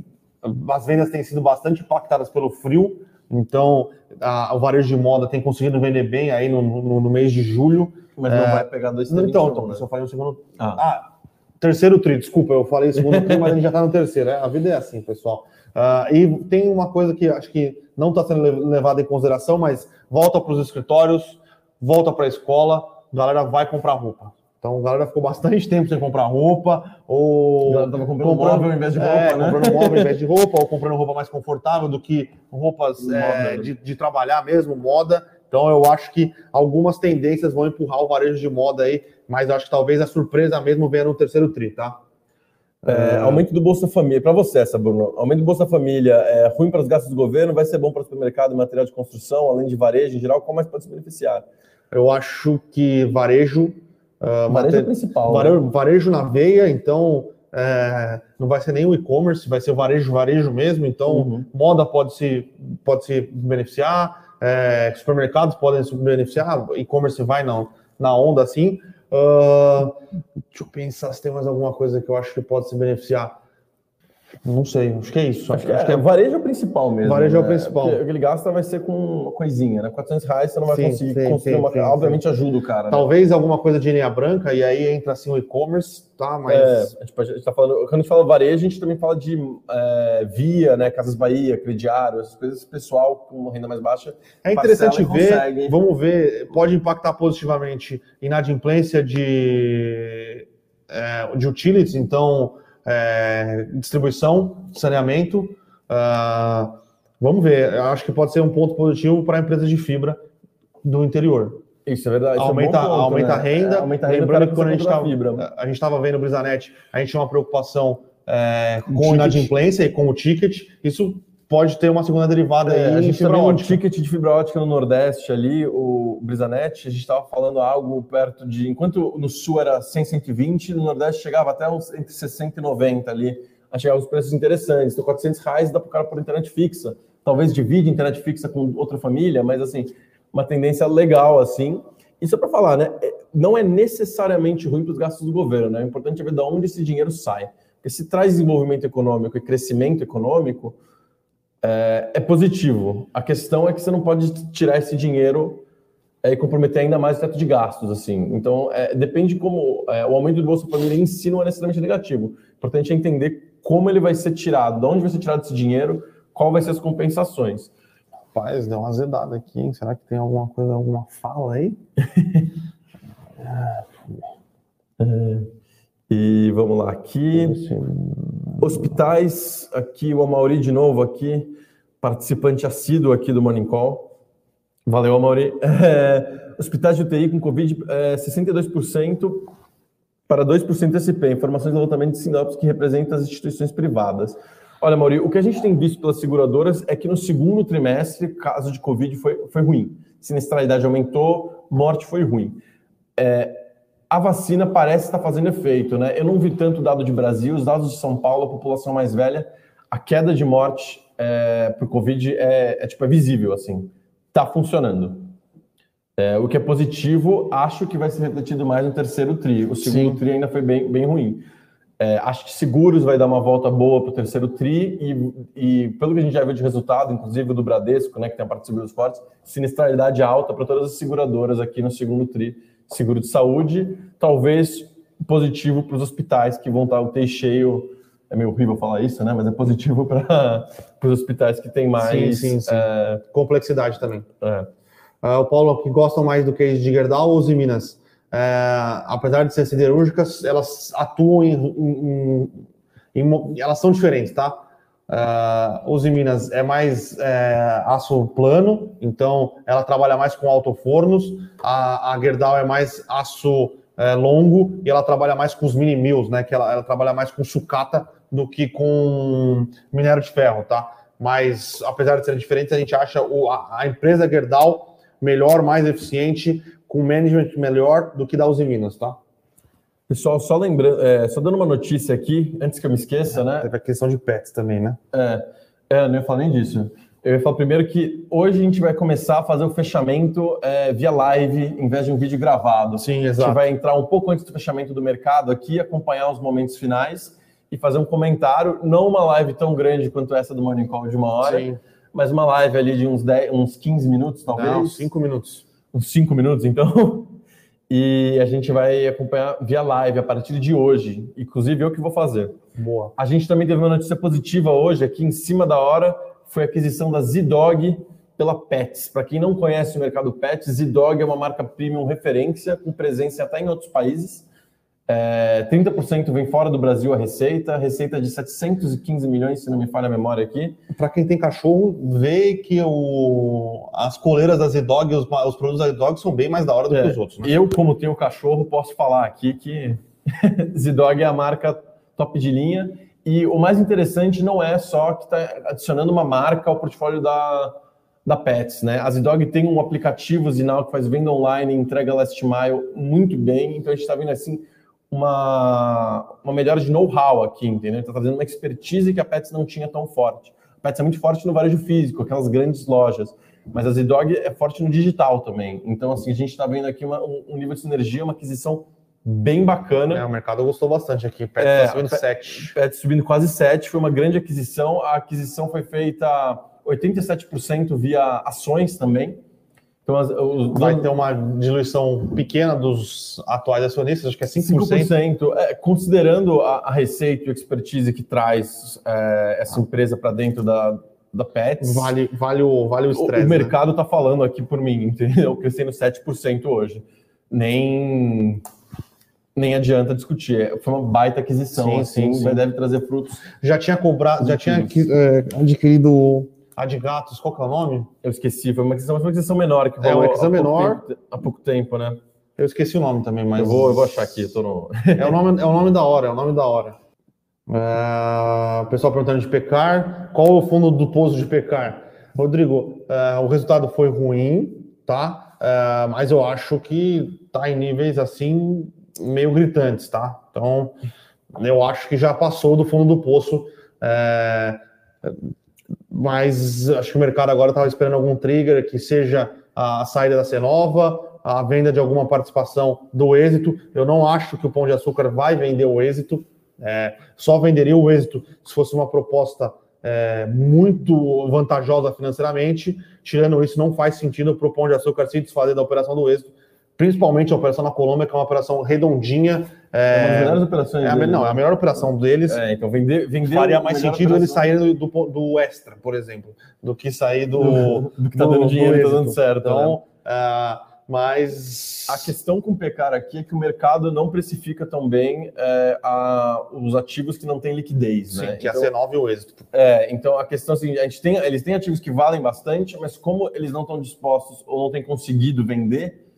as vendas têm sido bastante impactadas pelo frio, Então, a, o varejo de moda tem conseguido vender bem aí no, no, no mês de julho. Mas não vai pegar dois Não, então, então, só falei no segundo. Ah. terceiro tri, desculpa, eu falei segundo tri, mas a gente já tá no terceiro. É, a vida é assim, pessoal. Ah, e tem uma coisa que acho que não está sendo levada em consideração, mas volta para os escritórios, volta para a escola, a galera vai comprar roupa. Então a galera ficou bastante tempo sem comprar roupa, ou. Comprando, comprando móvel ao invés de roupa, é, né? comprando móvel ao invés de roupa, ou comprando roupa mais confortável do que roupas é, de, de, trabalhar mesmo, moda. Então eu acho que algumas tendências vão empurrar o varejo de moda aí, mas eu acho que talvez a surpresa mesmo venha no terceiro tri, tá? É, é... aumento do Bolsa Família, para você essa, Bruno, aumento do Bolsa Família é ruim para os gastos do governo, vai ser bom para o supermercado material de construção, além de varejo em geral, qual mais pode se beneficiar? Eu acho que varejo... Uh, varejo é principal. Varejo, né? varejo na veia, então é, não vai ser nem o e-commerce, vai ser o varejo, varejo mesmo, então uhum. moda pode se, pode se beneficiar, é, supermercados podem se beneficiar, e-commerce vai na, na onda assim. Uh, deixa eu pensar se tem mais alguma coisa que eu acho que pode se beneficiar. Não sei, acho que é isso. Acho, acho que, é, que é, varejo é o principal mesmo. Varejo né? é o né? principal. Porque o que ele gasta vai ser com uma coisinha, né? 400 reais você não vai sim, conseguir sim, construir sim, uma. Sim, obviamente ajuda o cara. Né? Talvez alguma coisa de linha branca e aí entra assim o e-commerce, tá? Mas. É, tipo, a gente tá falando. Quando a gente fala varejo, a gente também fala de é, Via, né? Casas Bahia, crediário, essas coisas pessoal com uma renda mais baixa. É interessante ver. Consegue. Vamos ver, pode impactar positivamente inadimplência de, é, de utilities, então é, distribuição, saneamento. Uh, vamos ver, eu acho que pode ser um ponto positivo para empresas de fibra do interior. Isso é verdade. Aumenta, é um ponto, aumenta né? a renda. É, aumenta a renda Lembrando que quando a gente estava a gente estava vendo o Brisanet, a gente tinha uma preocupação é, com inadimplência e com o ticket. Isso pode ter uma segunda derivada é, aí. A gente fibra um ticket de fibra ótica no Nordeste ali, o Brisanet, a gente estava falando algo perto de. Enquanto no Sul era 100, 120, no Nordeste chegava até uns entre 60 e 90 ali. A chegar uns preços interessantes. Então, 400 reais dá para o cara por internet fixa. Talvez divide internet fixa com outra família, mas assim, uma tendência legal assim. Isso é para falar, né? É, não é necessariamente ruim para os gastos do governo, né? O importante é ver de onde esse dinheiro sai. Porque se traz desenvolvimento econômico e crescimento econômico, é, é, positivo. A questão é que você não pode tirar esse dinheiro é, e comprometer ainda mais o teto de gastos, assim. Então, é, depende como é, o aumento do Bolsa Família em si não é necessariamente negativo. O importante é entender como ele vai ser tirado, de onde vai ser tirado esse dinheiro, qual vai ser as compensações. Rapaz, deu uma azedada aqui, hein? Será que tem alguma coisa, alguma fala aí? é. E vamos lá, aqui. Hospitais, aqui o Amauri de novo aqui, participante assíduo aqui do Morning Call. Valeu, Amauri. É, hospitais de UTI com Covid, é, 62% para 2% SP. Informações do levantamento de Sinopse que representa as instituições privadas. Olha, Mauri, o que a gente tem visto pelas seguradoras é que no segundo trimestre, caso de Covid foi, foi ruim. Sinistralidade aumentou, morte foi ruim. É, a vacina parece estar fazendo efeito, né? Eu não vi tanto dado de Brasil, os dados de São Paulo, a população mais velha, a queda de morte é, por Covid é, é, tipo, é visível, assim, tá funcionando. É, o que é positivo, acho que vai ser refletido mais no terceiro tri. O segundo Sim. tri ainda foi bem, bem ruim. É, acho que seguros vai dar uma volta boa para o terceiro tri e, e, pelo que a gente já viu de resultado, inclusive do Bradesco, né, que tem a parte de seguros fortes, sinistralidade alta para todas as seguradoras aqui no segundo tri seguro de saúde, talvez positivo para os hospitais que vão estar o UTI cheio. É meio horrível falar isso, né? Mas é positivo para os hospitais que têm mais sim, sim, sim. É... complexidade também. É. Uh, o Paulo, que gostam mais do case de Gerdau ou Minas? É, apesar de ser siderúrgicas, elas atuam em, em, em, em elas são diferentes, tá? Uh, Uzi Minas é mais é, aço plano, então ela trabalha mais com autofornos. A, a Gerdau é mais aço é, longo e ela trabalha mais com os mini mills, né? Que ela, ela, trabalha mais com sucata do que com minério de ferro, tá? Mas apesar de serem diferentes, a gente acha o, a, a, empresa Gerdau melhor, mais eficiente, com management melhor do que da Uzi Minas, tá? Pessoal, só lembrando, é, só dando uma notícia aqui, antes que eu me esqueça, né? Teve a questão de pets também, né? É, é, não ia falar nem disso. Eu ia falar primeiro que hoje a gente vai começar a fazer o fechamento é, via live, em vez de um vídeo gravado. Sim, exato. A gente vai entrar um pouco antes do fechamento do mercado aqui, acompanhar os momentos finais e fazer um comentário, não uma live tão grande quanto essa do Morning Call de uma hora, Sim. mais uma live ali de uns, 10, uns 15 minutos, talvez. Não, 5 minutos. Uns 5 minutos, então. E a gente vai acompanhar via live a partir de hoje. Inclusive, eu que vou fazer. Boa. A gente também teve uma notícia positiva hoje, aqui em cima da hora, foi a aquisição da Z-Dog pela Pets. Para quem não conhece o mercado Pets, Z-Dog é uma marca premium referência, com presença até em outros países. É, 30% vem fora do Brasil a receita, receita de 715 milhões, se não me falha a memória aqui. Para quem tem cachorro, vê que o, as coleiras da Z-Dog, os, os, produtos da Z-Dog são bem mais da hora do é, que os outros. Né? Eu, como tenho cachorro, posso falar aqui que Z-Dog é a marca top de linha. E o mais interessante não é só que está adicionando uma marca ao portfólio da, da Pets, né? A Z-Dog tem um aplicativo Zinal que faz venda online e entrega last mile muito bem, então a gente está vendo assim uma, uma melhora de know-how aqui, entendeu? Está trazendo uma expertise que a Pets não tinha tão forte. A Pets é muito forte no varejo físico, aquelas grandes lojas, mas a Z-Dog é forte no digital também. Então, assim, a gente está vendo aqui uma, um, nível de sinergia, uma aquisição bem bacana. É, o mercado gostou bastante aqui. Pets é, tá subindo 7. Pets subindo quase 7, foi uma grande aquisição. A aquisição foi feita 87% via ações também. Então, vai ter uma diluição pequena dos atuais acionistas, acho que é 5%. 5% é, considerando a, a, receita e expertise que traz é, essa empresa para dentro da, da Pets. Vale, vale o vale o estresse. O, o mercado está né? falando aqui por mim, entendeu? Crescendo 7% hoje. Nem nem adianta discutir. Foi uma baita aquisição, sim, assim, sim, sim. deve trazer frutos. Já tinha cobrado, já tinha é, adquirido a de gatos, qual que é o nome? Eu esqueci, foi uma aquisição, uma aquisição menor que é uma aquisição menor pouco, há pouco tempo, né? Eu esqueci o nome também, mas eu vou, eu vou achar aqui, tô no... é o nome, é o nome da hora, é o nome da hora. É, o pessoal perguntando de pecar, qual o fundo do poço de pecar? Rodrigo, é, o resultado foi ruim, tá? É, mas eu acho que tá em níveis assim meio gritantes, tá? Então, eu acho que já passou do fundo do poço. É, mas acho que o mercado agora estava esperando algum trigger que seja a saída da Cenova, a venda de alguma participação do êxito. Eu não acho que o Pão de Açúcar vai vender o êxito, é, só venderia o êxito se fosse uma proposta é, muito vantajosa financeiramente. Tirando isso, não faz sentido para o Pão de Açúcar se desfazer da operação do êxito, principalmente a operação na Colômbia, que é uma operação redondinha. É, é uma das melhores operações é a, Não, é a melhor operação deles. É, então vender, vender faria mais sentido eles saírem do, do, do, extra, por exemplo, do que sair do. do que está dando dinheiro está dando certo. Então, né? uh, mas. A questão com o Pecar aqui é que o mercado não precifica tão bem é, a, os ativos que não têm liquidez. Sim, né? que então, é a C9 e o êxito. É, então a questão é a seguinte: a gente tem, eles têm ativos que valem bastante, mas como eles não estão dispostos ou não têm conseguido vender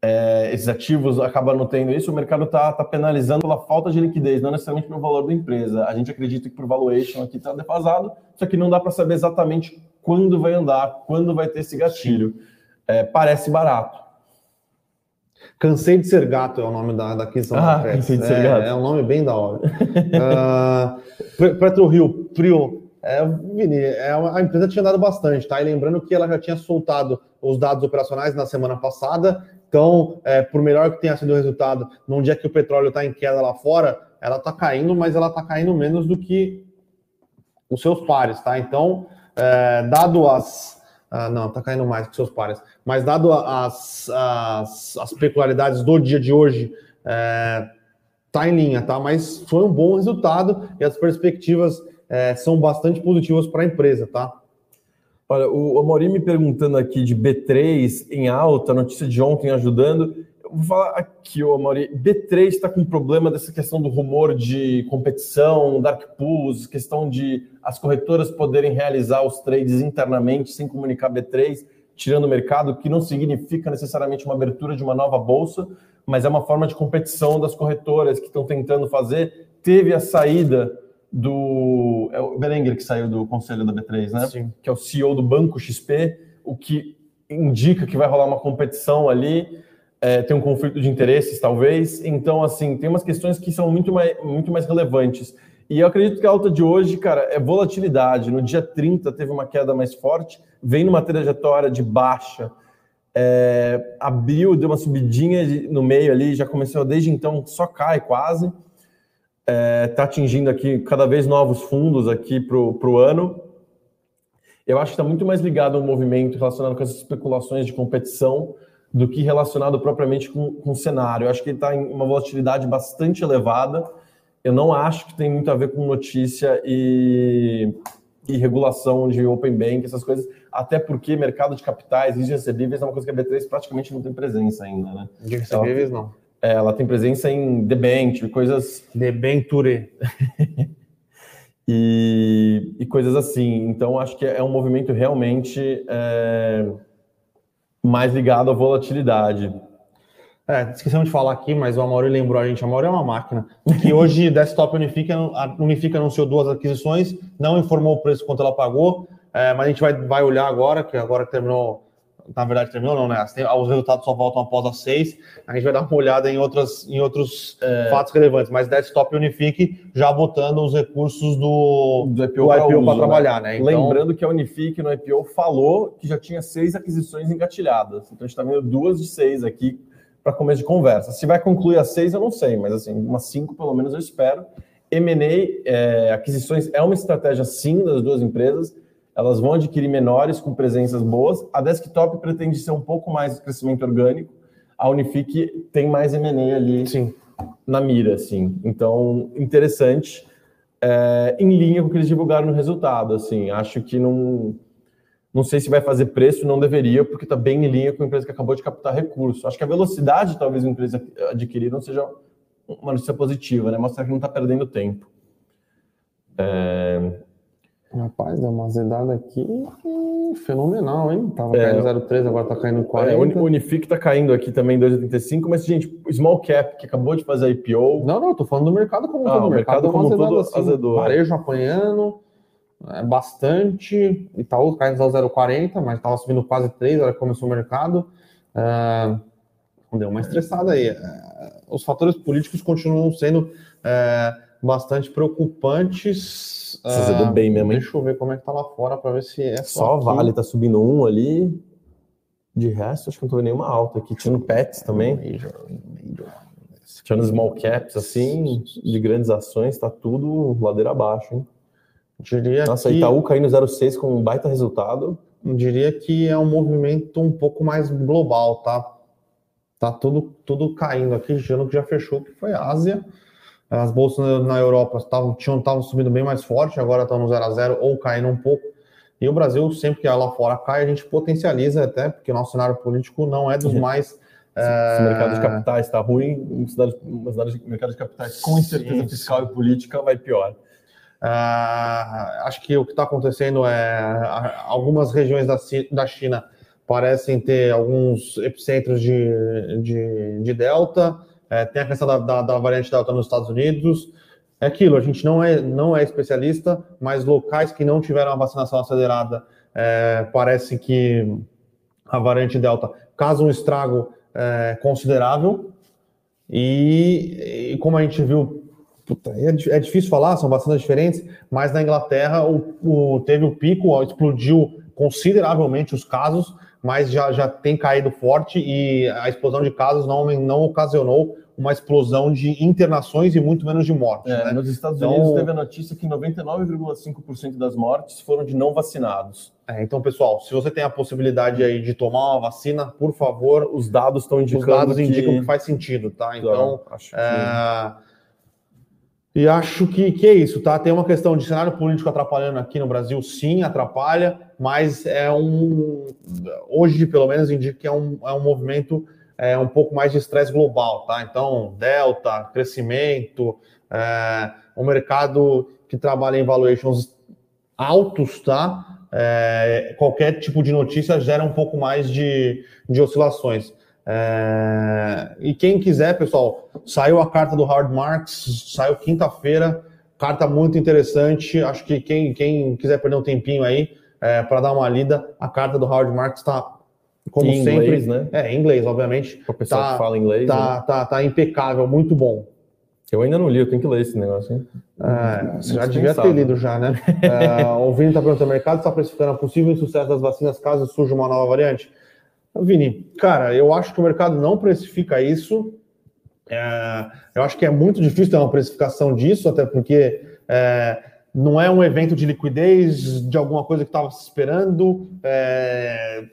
é, esses ativos acabam não tendo isso, o mercado está tá penalizando pela falta de liquidez, não necessariamente pelo valor da empresa. A gente acredita que por valuation aqui está defasado, só que não dá para saber exatamente quando vai andar, quando vai ter esse gatilho. É, parece barato. Cansei de ser gato é o nome da, da aquisição ah, da Cansei de ser é, gato. É um nome bem da hora. uh, Petro Rio, Prio, é, Vini, é a empresa tinha dado bastante, tá? E lembrando que ela já tinha soltado os dados operacionais na semana passada então, é, por melhor que tenha sido o resultado, num dia que o petróleo está em queda lá fora, ela está caindo, mas ela está caindo menos do que os seus pares, tá? Então, é, dado as. Ah, não, está caindo mais que seus pares. Mas dado as, as, as peculiaridades do dia de hoje, é, tá em linha, tá? Mas foi um bom resultado e as perspectivas é, são bastante positivas para a empresa, tá? Olha, o Amorim me perguntando aqui de B3 em alta, notícia de ontem ajudando. Eu vou falar aqui, o Amorim, B3 está com problema dessa questão do rumor de competição, dark pools, questão de as corretoras poderem realizar os trades internamente sem comunicar B3, tirando o mercado, que não significa necessariamente uma abertura de uma nova bolsa, mas é uma forma de competição das corretoras que estão tentando fazer. Teve a saída do. É o Berenguer que saiu do conselho da B3, né? Sim. Que é o CEO do Banco XP, o que indica que vai rolar uma competição ali, é, tem um conflito de interesses, talvez. Então, assim, tem umas questões que são muito mais, muito mais relevantes. E eu acredito que a alta de hoje, cara, é volatilidade. No dia 30 teve uma queda mais forte, vem numa trajetória de baixa. É, abriu, deu uma subidinha no meio ali, já começou desde então, só cai quase está é, atingindo aqui cada vez novos fundos aqui para o ano. Eu acho que está muito mais ligado a um movimento relacionado com essas especulações de competição do que relacionado propriamente com, com o cenário. Eu acho que ele está em uma volatilidade bastante elevada. Eu não acho que tem muito a ver com notícia e, e regulação de open bank, essas coisas, até porque mercado de capitais, e recebíveis é uma coisa que a B3 praticamente não tem presença ainda, né? De recebíveis, não. É, ela tem presença em debenture, coisas... Debenture. e, e coisas assim. Então, acho que é um movimento realmente... É mais ligado à volatilidade. É, esquecemos de falar aqui, mas o Amaury lembrou a gente, a Amaury é uma máquina, que hoje Desktop Unifica, Unifica anunciou duas aquisições, não informou o preço quanto ela pagou, é, mas a gente vai, vai olhar agora, que agora terminou na verdade terminou não, né? Os resultados só voltam após as seis. A gente vai dar uma olhada em, outras, em outros é... fatos relevantes, mas Desktop Unifique já botando os recursos do, do IPO para trabalhar, né? né? Então... Lembrando que a Unifique no IPO falou que já tinha seis aquisições engatilhadas. Então a gente está vendo duas de seis aqui para começo de conversa. Se vai concluir as seis, eu não sei, mas assim, umas cinco pelo menos eu espero. M&A, é, aquisições, é uma estratégia sim das duas empresas elas vão adquirir menores com presenças boas. A desktop pretende ser um pouco mais de crescimento orgânico. A Unifique tem mais M&A ali Sim. na mira, assim. Então, interessante. É, em linha com o que eles divulgaram no resultado, assim. Acho que não... Não sei se vai fazer preço, não deveria, porque está bem em linha com a empresa que acabou de captar recurso. Acho que a velocidade, talvez, a empresa adquirir não seja uma notícia positiva, né? Mostrar que não está perdendo tempo. É... Rapaz, deu uma azedada aqui fenomenal, hein? Tava é, caindo 0,3, agora tá caindo 40. É, o Unifique tá caindo aqui também 2,85, mas, gente, Small Cap, que acabou de fazer a IPO. Não, não, tô falando do mercado como ah, todo. O mercado, mercado como todo assim, azedou. É. Varejo apanhando é, bastante. Itaú caindo 0,40, mas tava subindo quase 3, hora que começou o mercado. É, deu uma estressada aí. É, os fatores políticos continuam sendo é, bastante preocupantes ah, bem mesmo, hein? Deixa eu ver como é que tá lá fora para ver se é só. Só Vale tá subindo um ali. De resto, acho que não tô vendo nenhuma alta aqui. Tinha no Pets também. Major, major. Tinha nos small caps, assim, de grandes ações, tá tudo ladeira abaixo, hein? Diria Nossa, que... Itaú caindo 0,6 com um baita resultado. Diria que é um movimento um pouco mais global, tá? Tá tudo, tudo caindo aqui, ano que já fechou, que foi Ásia. As bolsas na Europa estavam estavam subindo bem mais forte, agora estão no 0 a 0 ou caindo um pouco. E o Brasil, sempre que lá fora cai, a gente potencializa até, porque o nosso cenário político não é dos mais. Se, é... se o mercado de capitais está ruim, uma cidade, cidade de mercado de capitais com incerteza sim, fiscal e política vai pior. Uh, acho que o que está acontecendo é algumas regiões da, da China parecem ter alguns epicentros de, de, de delta, é, tem a questão da, da, da variante Delta nos Estados Unidos. É aquilo, a gente não é, não é especialista, mas locais que não tiveram a vacinação acelerada, é, parece que a variante Delta causa um estrago é, considerável. E, e, como a gente viu, puta, é, é, difícil falar, são vacinas diferentes, mas na Inglaterra o, o, teve o pico, explodiu consideravelmente os casos, mas já, já tem caído forte e a explosão de casos não, não ocasionou uma explosão de internações e muito menos de mortes. É, né? Nos Estados então, Unidos teve a notícia que 99,5% das mortes foram de não vacinados. É, então, pessoal, se você tem a possibilidade aí de tomar uma vacina, por favor, os dados estão indicando. Os dados que... indicam que faz sentido, tá? Então, acho que... é... E acho que, que é isso, tá? Tem uma questão de cenário político atrapalhando aqui no Brasil, sim, atrapalha, mas é um. Hoje, pelo menos, indica que é um, é um movimento é, um pouco mais de estresse global, tá? Então, delta, crescimento, é, um mercado que trabalha em valuations altos, tá? É, qualquer tipo de notícia gera um pouco mais de, de oscilações. É... E quem quiser, pessoal, saiu a carta do Howard Marks, saiu quinta-feira, carta muito interessante. Acho que quem, quem quiser perder um tempinho aí é, para dar uma lida, a carta do Howard Marks está como em sempre, inglês, né? É, em inglês, obviamente. O pessoal tá, que fala inglês. Tá, né? tá, tá impecável, muito bom. Eu ainda não li, eu tenho que ler esse negócio. Hein? É, você já devia ter lido já, né? é, o Vini está perguntando: o mercado está precificando o possível sucesso das vacinas caso surja uma nova variante? Vini, cara, eu acho que o mercado não precifica isso. É, eu acho que é muito difícil ter uma precificação disso, até porque é, não é um evento de liquidez de alguma coisa que estava se esperando, é,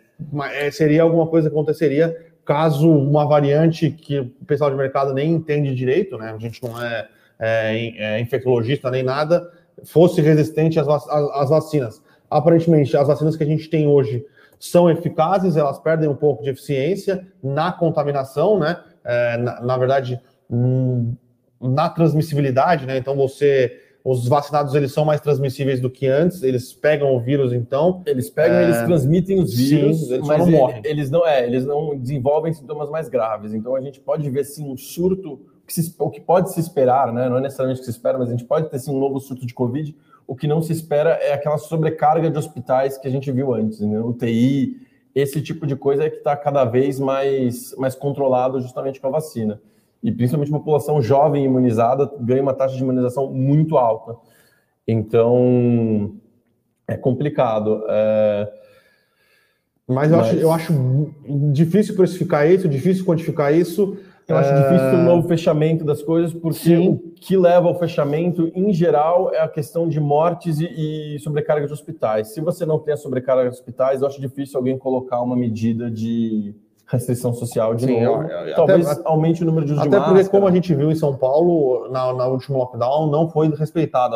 é, seria alguma coisa que aconteceria caso uma variante que o pessoal de mercado nem entende direito, né? A gente não é, é, é infectologista nem nada, fosse resistente às, às, às, vacinas. Aparentemente, as vacinas que a gente tem hoje são eficazes, elas perdem um pouco de eficiência na contaminação, né? É, na, na, verdade, hum, na transmissibilidade, né? Então você os vacinados eles são mais transmissíveis do que antes, eles pegam o vírus então. Eles pegam, é... eles transmitem os vírus, sim, eles mas não morrem. Eles não, é, eles não desenvolvem sintomas mais graves. Então a gente pode ver sim um surto, que se, o que pode se esperar, né? Não é necessariamente o que se espera, mas a gente pode ter sim um novo surto de Covid. O que não se espera é aquela sobrecarga de hospitais que a gente viu antes, né? UTI, esse tipo de coisa é que está cada vez mais, mais controlado justamente com a vacina e principalmente a população jovem imunizada ganha uma taxa de imunização muito alta. Então, é complicado. É... Mas, eu, Mas... Acho, eu acho difícil precificar isso, difícil quantificar isso. Eu acho difícil o novo fechamento das coisas, porque Sim. o que leva ao fechamento, em geral, é a questão de mortes e, e sobrecarga de hospitais. Se você não tem a sobrecarga de hospitais, eu acho difícil alguém colocar uma medida de restrição social de Sim, novo. É, é, Talvez até, aumente o número de usos Até porque, máscara. como a gente viu em São Paulo, na, na última lockdown, não foi respeitada.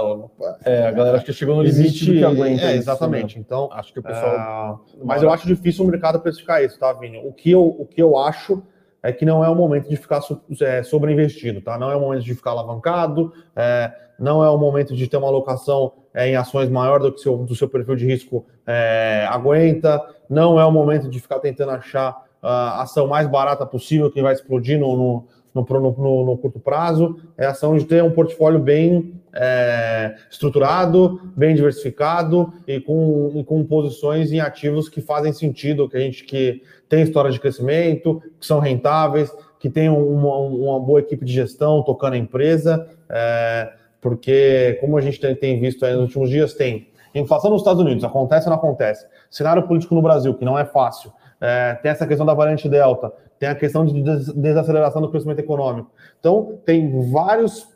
É, a galera acho que chegou no limite do que aguenta. É, exatamente. Isso, né? Então, acho que o pessoal... É, mas eu acho difícil o mercado precificar isso, tá, Vini? O que eu, o que eu acho é que não é o momento de ficar é, sobreinvestido, tá? Não é o momento de ficar alavancado, é, não é o momento de ter uma alocação é, em ações maior do que seu, do seu perfil de risco é, aguenta, não é o momento de ficar tentando achar a ação mais barata possível que vai explodir no, no, no, no, curto prazo, é ação de ter um portfólio bem é, estruturado, bem diversificado e com, e com posições em ativos que fazem sentido, que a gente que tem história de crescimento, que são rentáveis, que tem uma, uma boa equipe de gestão tocando a empresa, é, porque como a gente tem, tem visto nos últimos dias, tem inflação nos Estados Unidos, acontece ou não acontece? Cenário político no Brasil, que não é fácil é, tem essa questão da variante Delta, tem a questão de desaceleração do crescimento econômico. Então, tem vários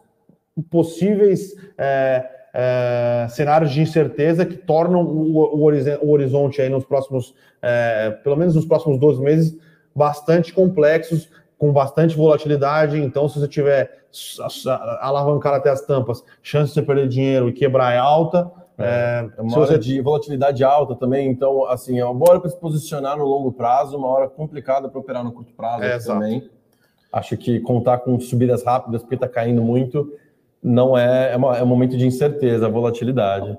possíveis é, é, cenários de incerteza que tornam o, o, horizonte aí nos próximos, é, pelo menos nos próximos 12 meses, bastante complexos, com bastante volatilidade. Então, se você tiver alavancar até as tampas, chance de você perder dinheiro e quebrar é alta. É, é uma hora você... de volatilidade alta também, então, assim, é uma boa hora para se posicionar no longo prazo, uma hora complicada para operar no curto prazo é, também. Exato. Acho que contar com subidas rápidas, porque está caindo muito, não é, é, uma, é um momento de incerteza, volatilidade.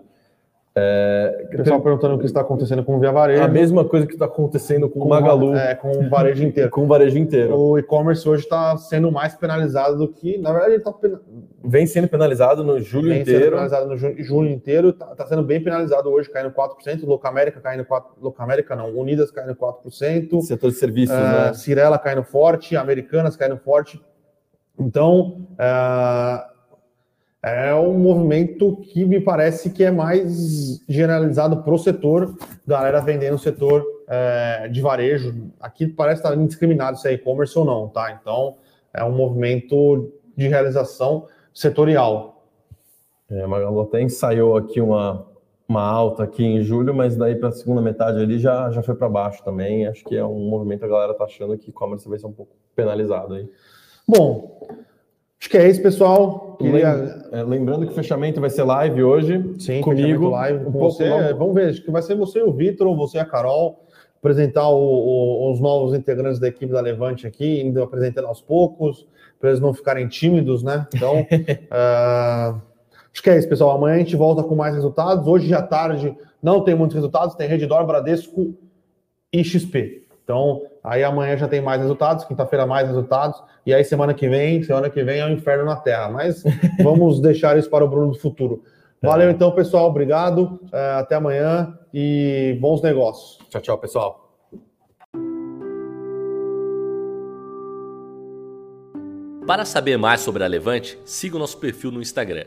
É, pessoal perguntando o que está acontecendo com o Via Varejo. A mesma coisa que está acontecendo com, com o Magalu. É, com o varejo inteiro. com o varejo inteiro. O e-commerce hoje está sendo mais penalizado do que. Na verdade, ele está. Pen... Vem sendo penalizado no julho Vem inteiro. Vem sendo penalizado no julho, julho inteiro. Está tá sendo bem penalizado hoje, caindo 4%. Locamérica caindo 4%. Locamérica não. Unidas caindo 4%. Setor de serviços, uh, né? Cirela caindo forte. Americanas caindo forte. Então. Uh, é um movimento que me parece que é mais generalizado para o setor, galera vendendo o setor é, de varejo. Aqui parece estar indiscriminado se é e-commerce ou não, tá? Então é um movimento de realização setorial. É, Magalu até ensaiou aqui uma, uma alta aqui em julho, mas daí para a segunda metade ali já, já foi para baixo também. Acho que é um movimento a galera tá achando que e-commerce vai ser um pouco penalizado aí. Bom, Acho que é isso, pessoal. Queria... É, lembrando que o fechamento vai ser live hoje. Sim, comigo. live com um você. Pouco... Vamos ver, acho que vai ser você o Vitor, ou você e a Carol, apresentar o, o, os novos integrantes da equipe da Levante aqui, indo apresentando aos poucos, para eles não ficarem tímidos, né? Então, uh... acho que é isso, pessoal. Amanhã a gente volta com mais resultados. Hoje à tarde não tem muitos resultados, tem Redditor, Bradesco e XP. Então, aí amanhã já tem mais resultados, quinta-feira mais resultados, e aí semana que vem, semana que vem é o um inferno na Terra. Mas vamos deixar isso para o Bruno do futuro. Valeu então, pessoal. Obrigado. É, até amanhã e bons negócios. Tchau, tchau, pessoal. Para saber mais sobre a Levante, siga o nosso perfil no Instagram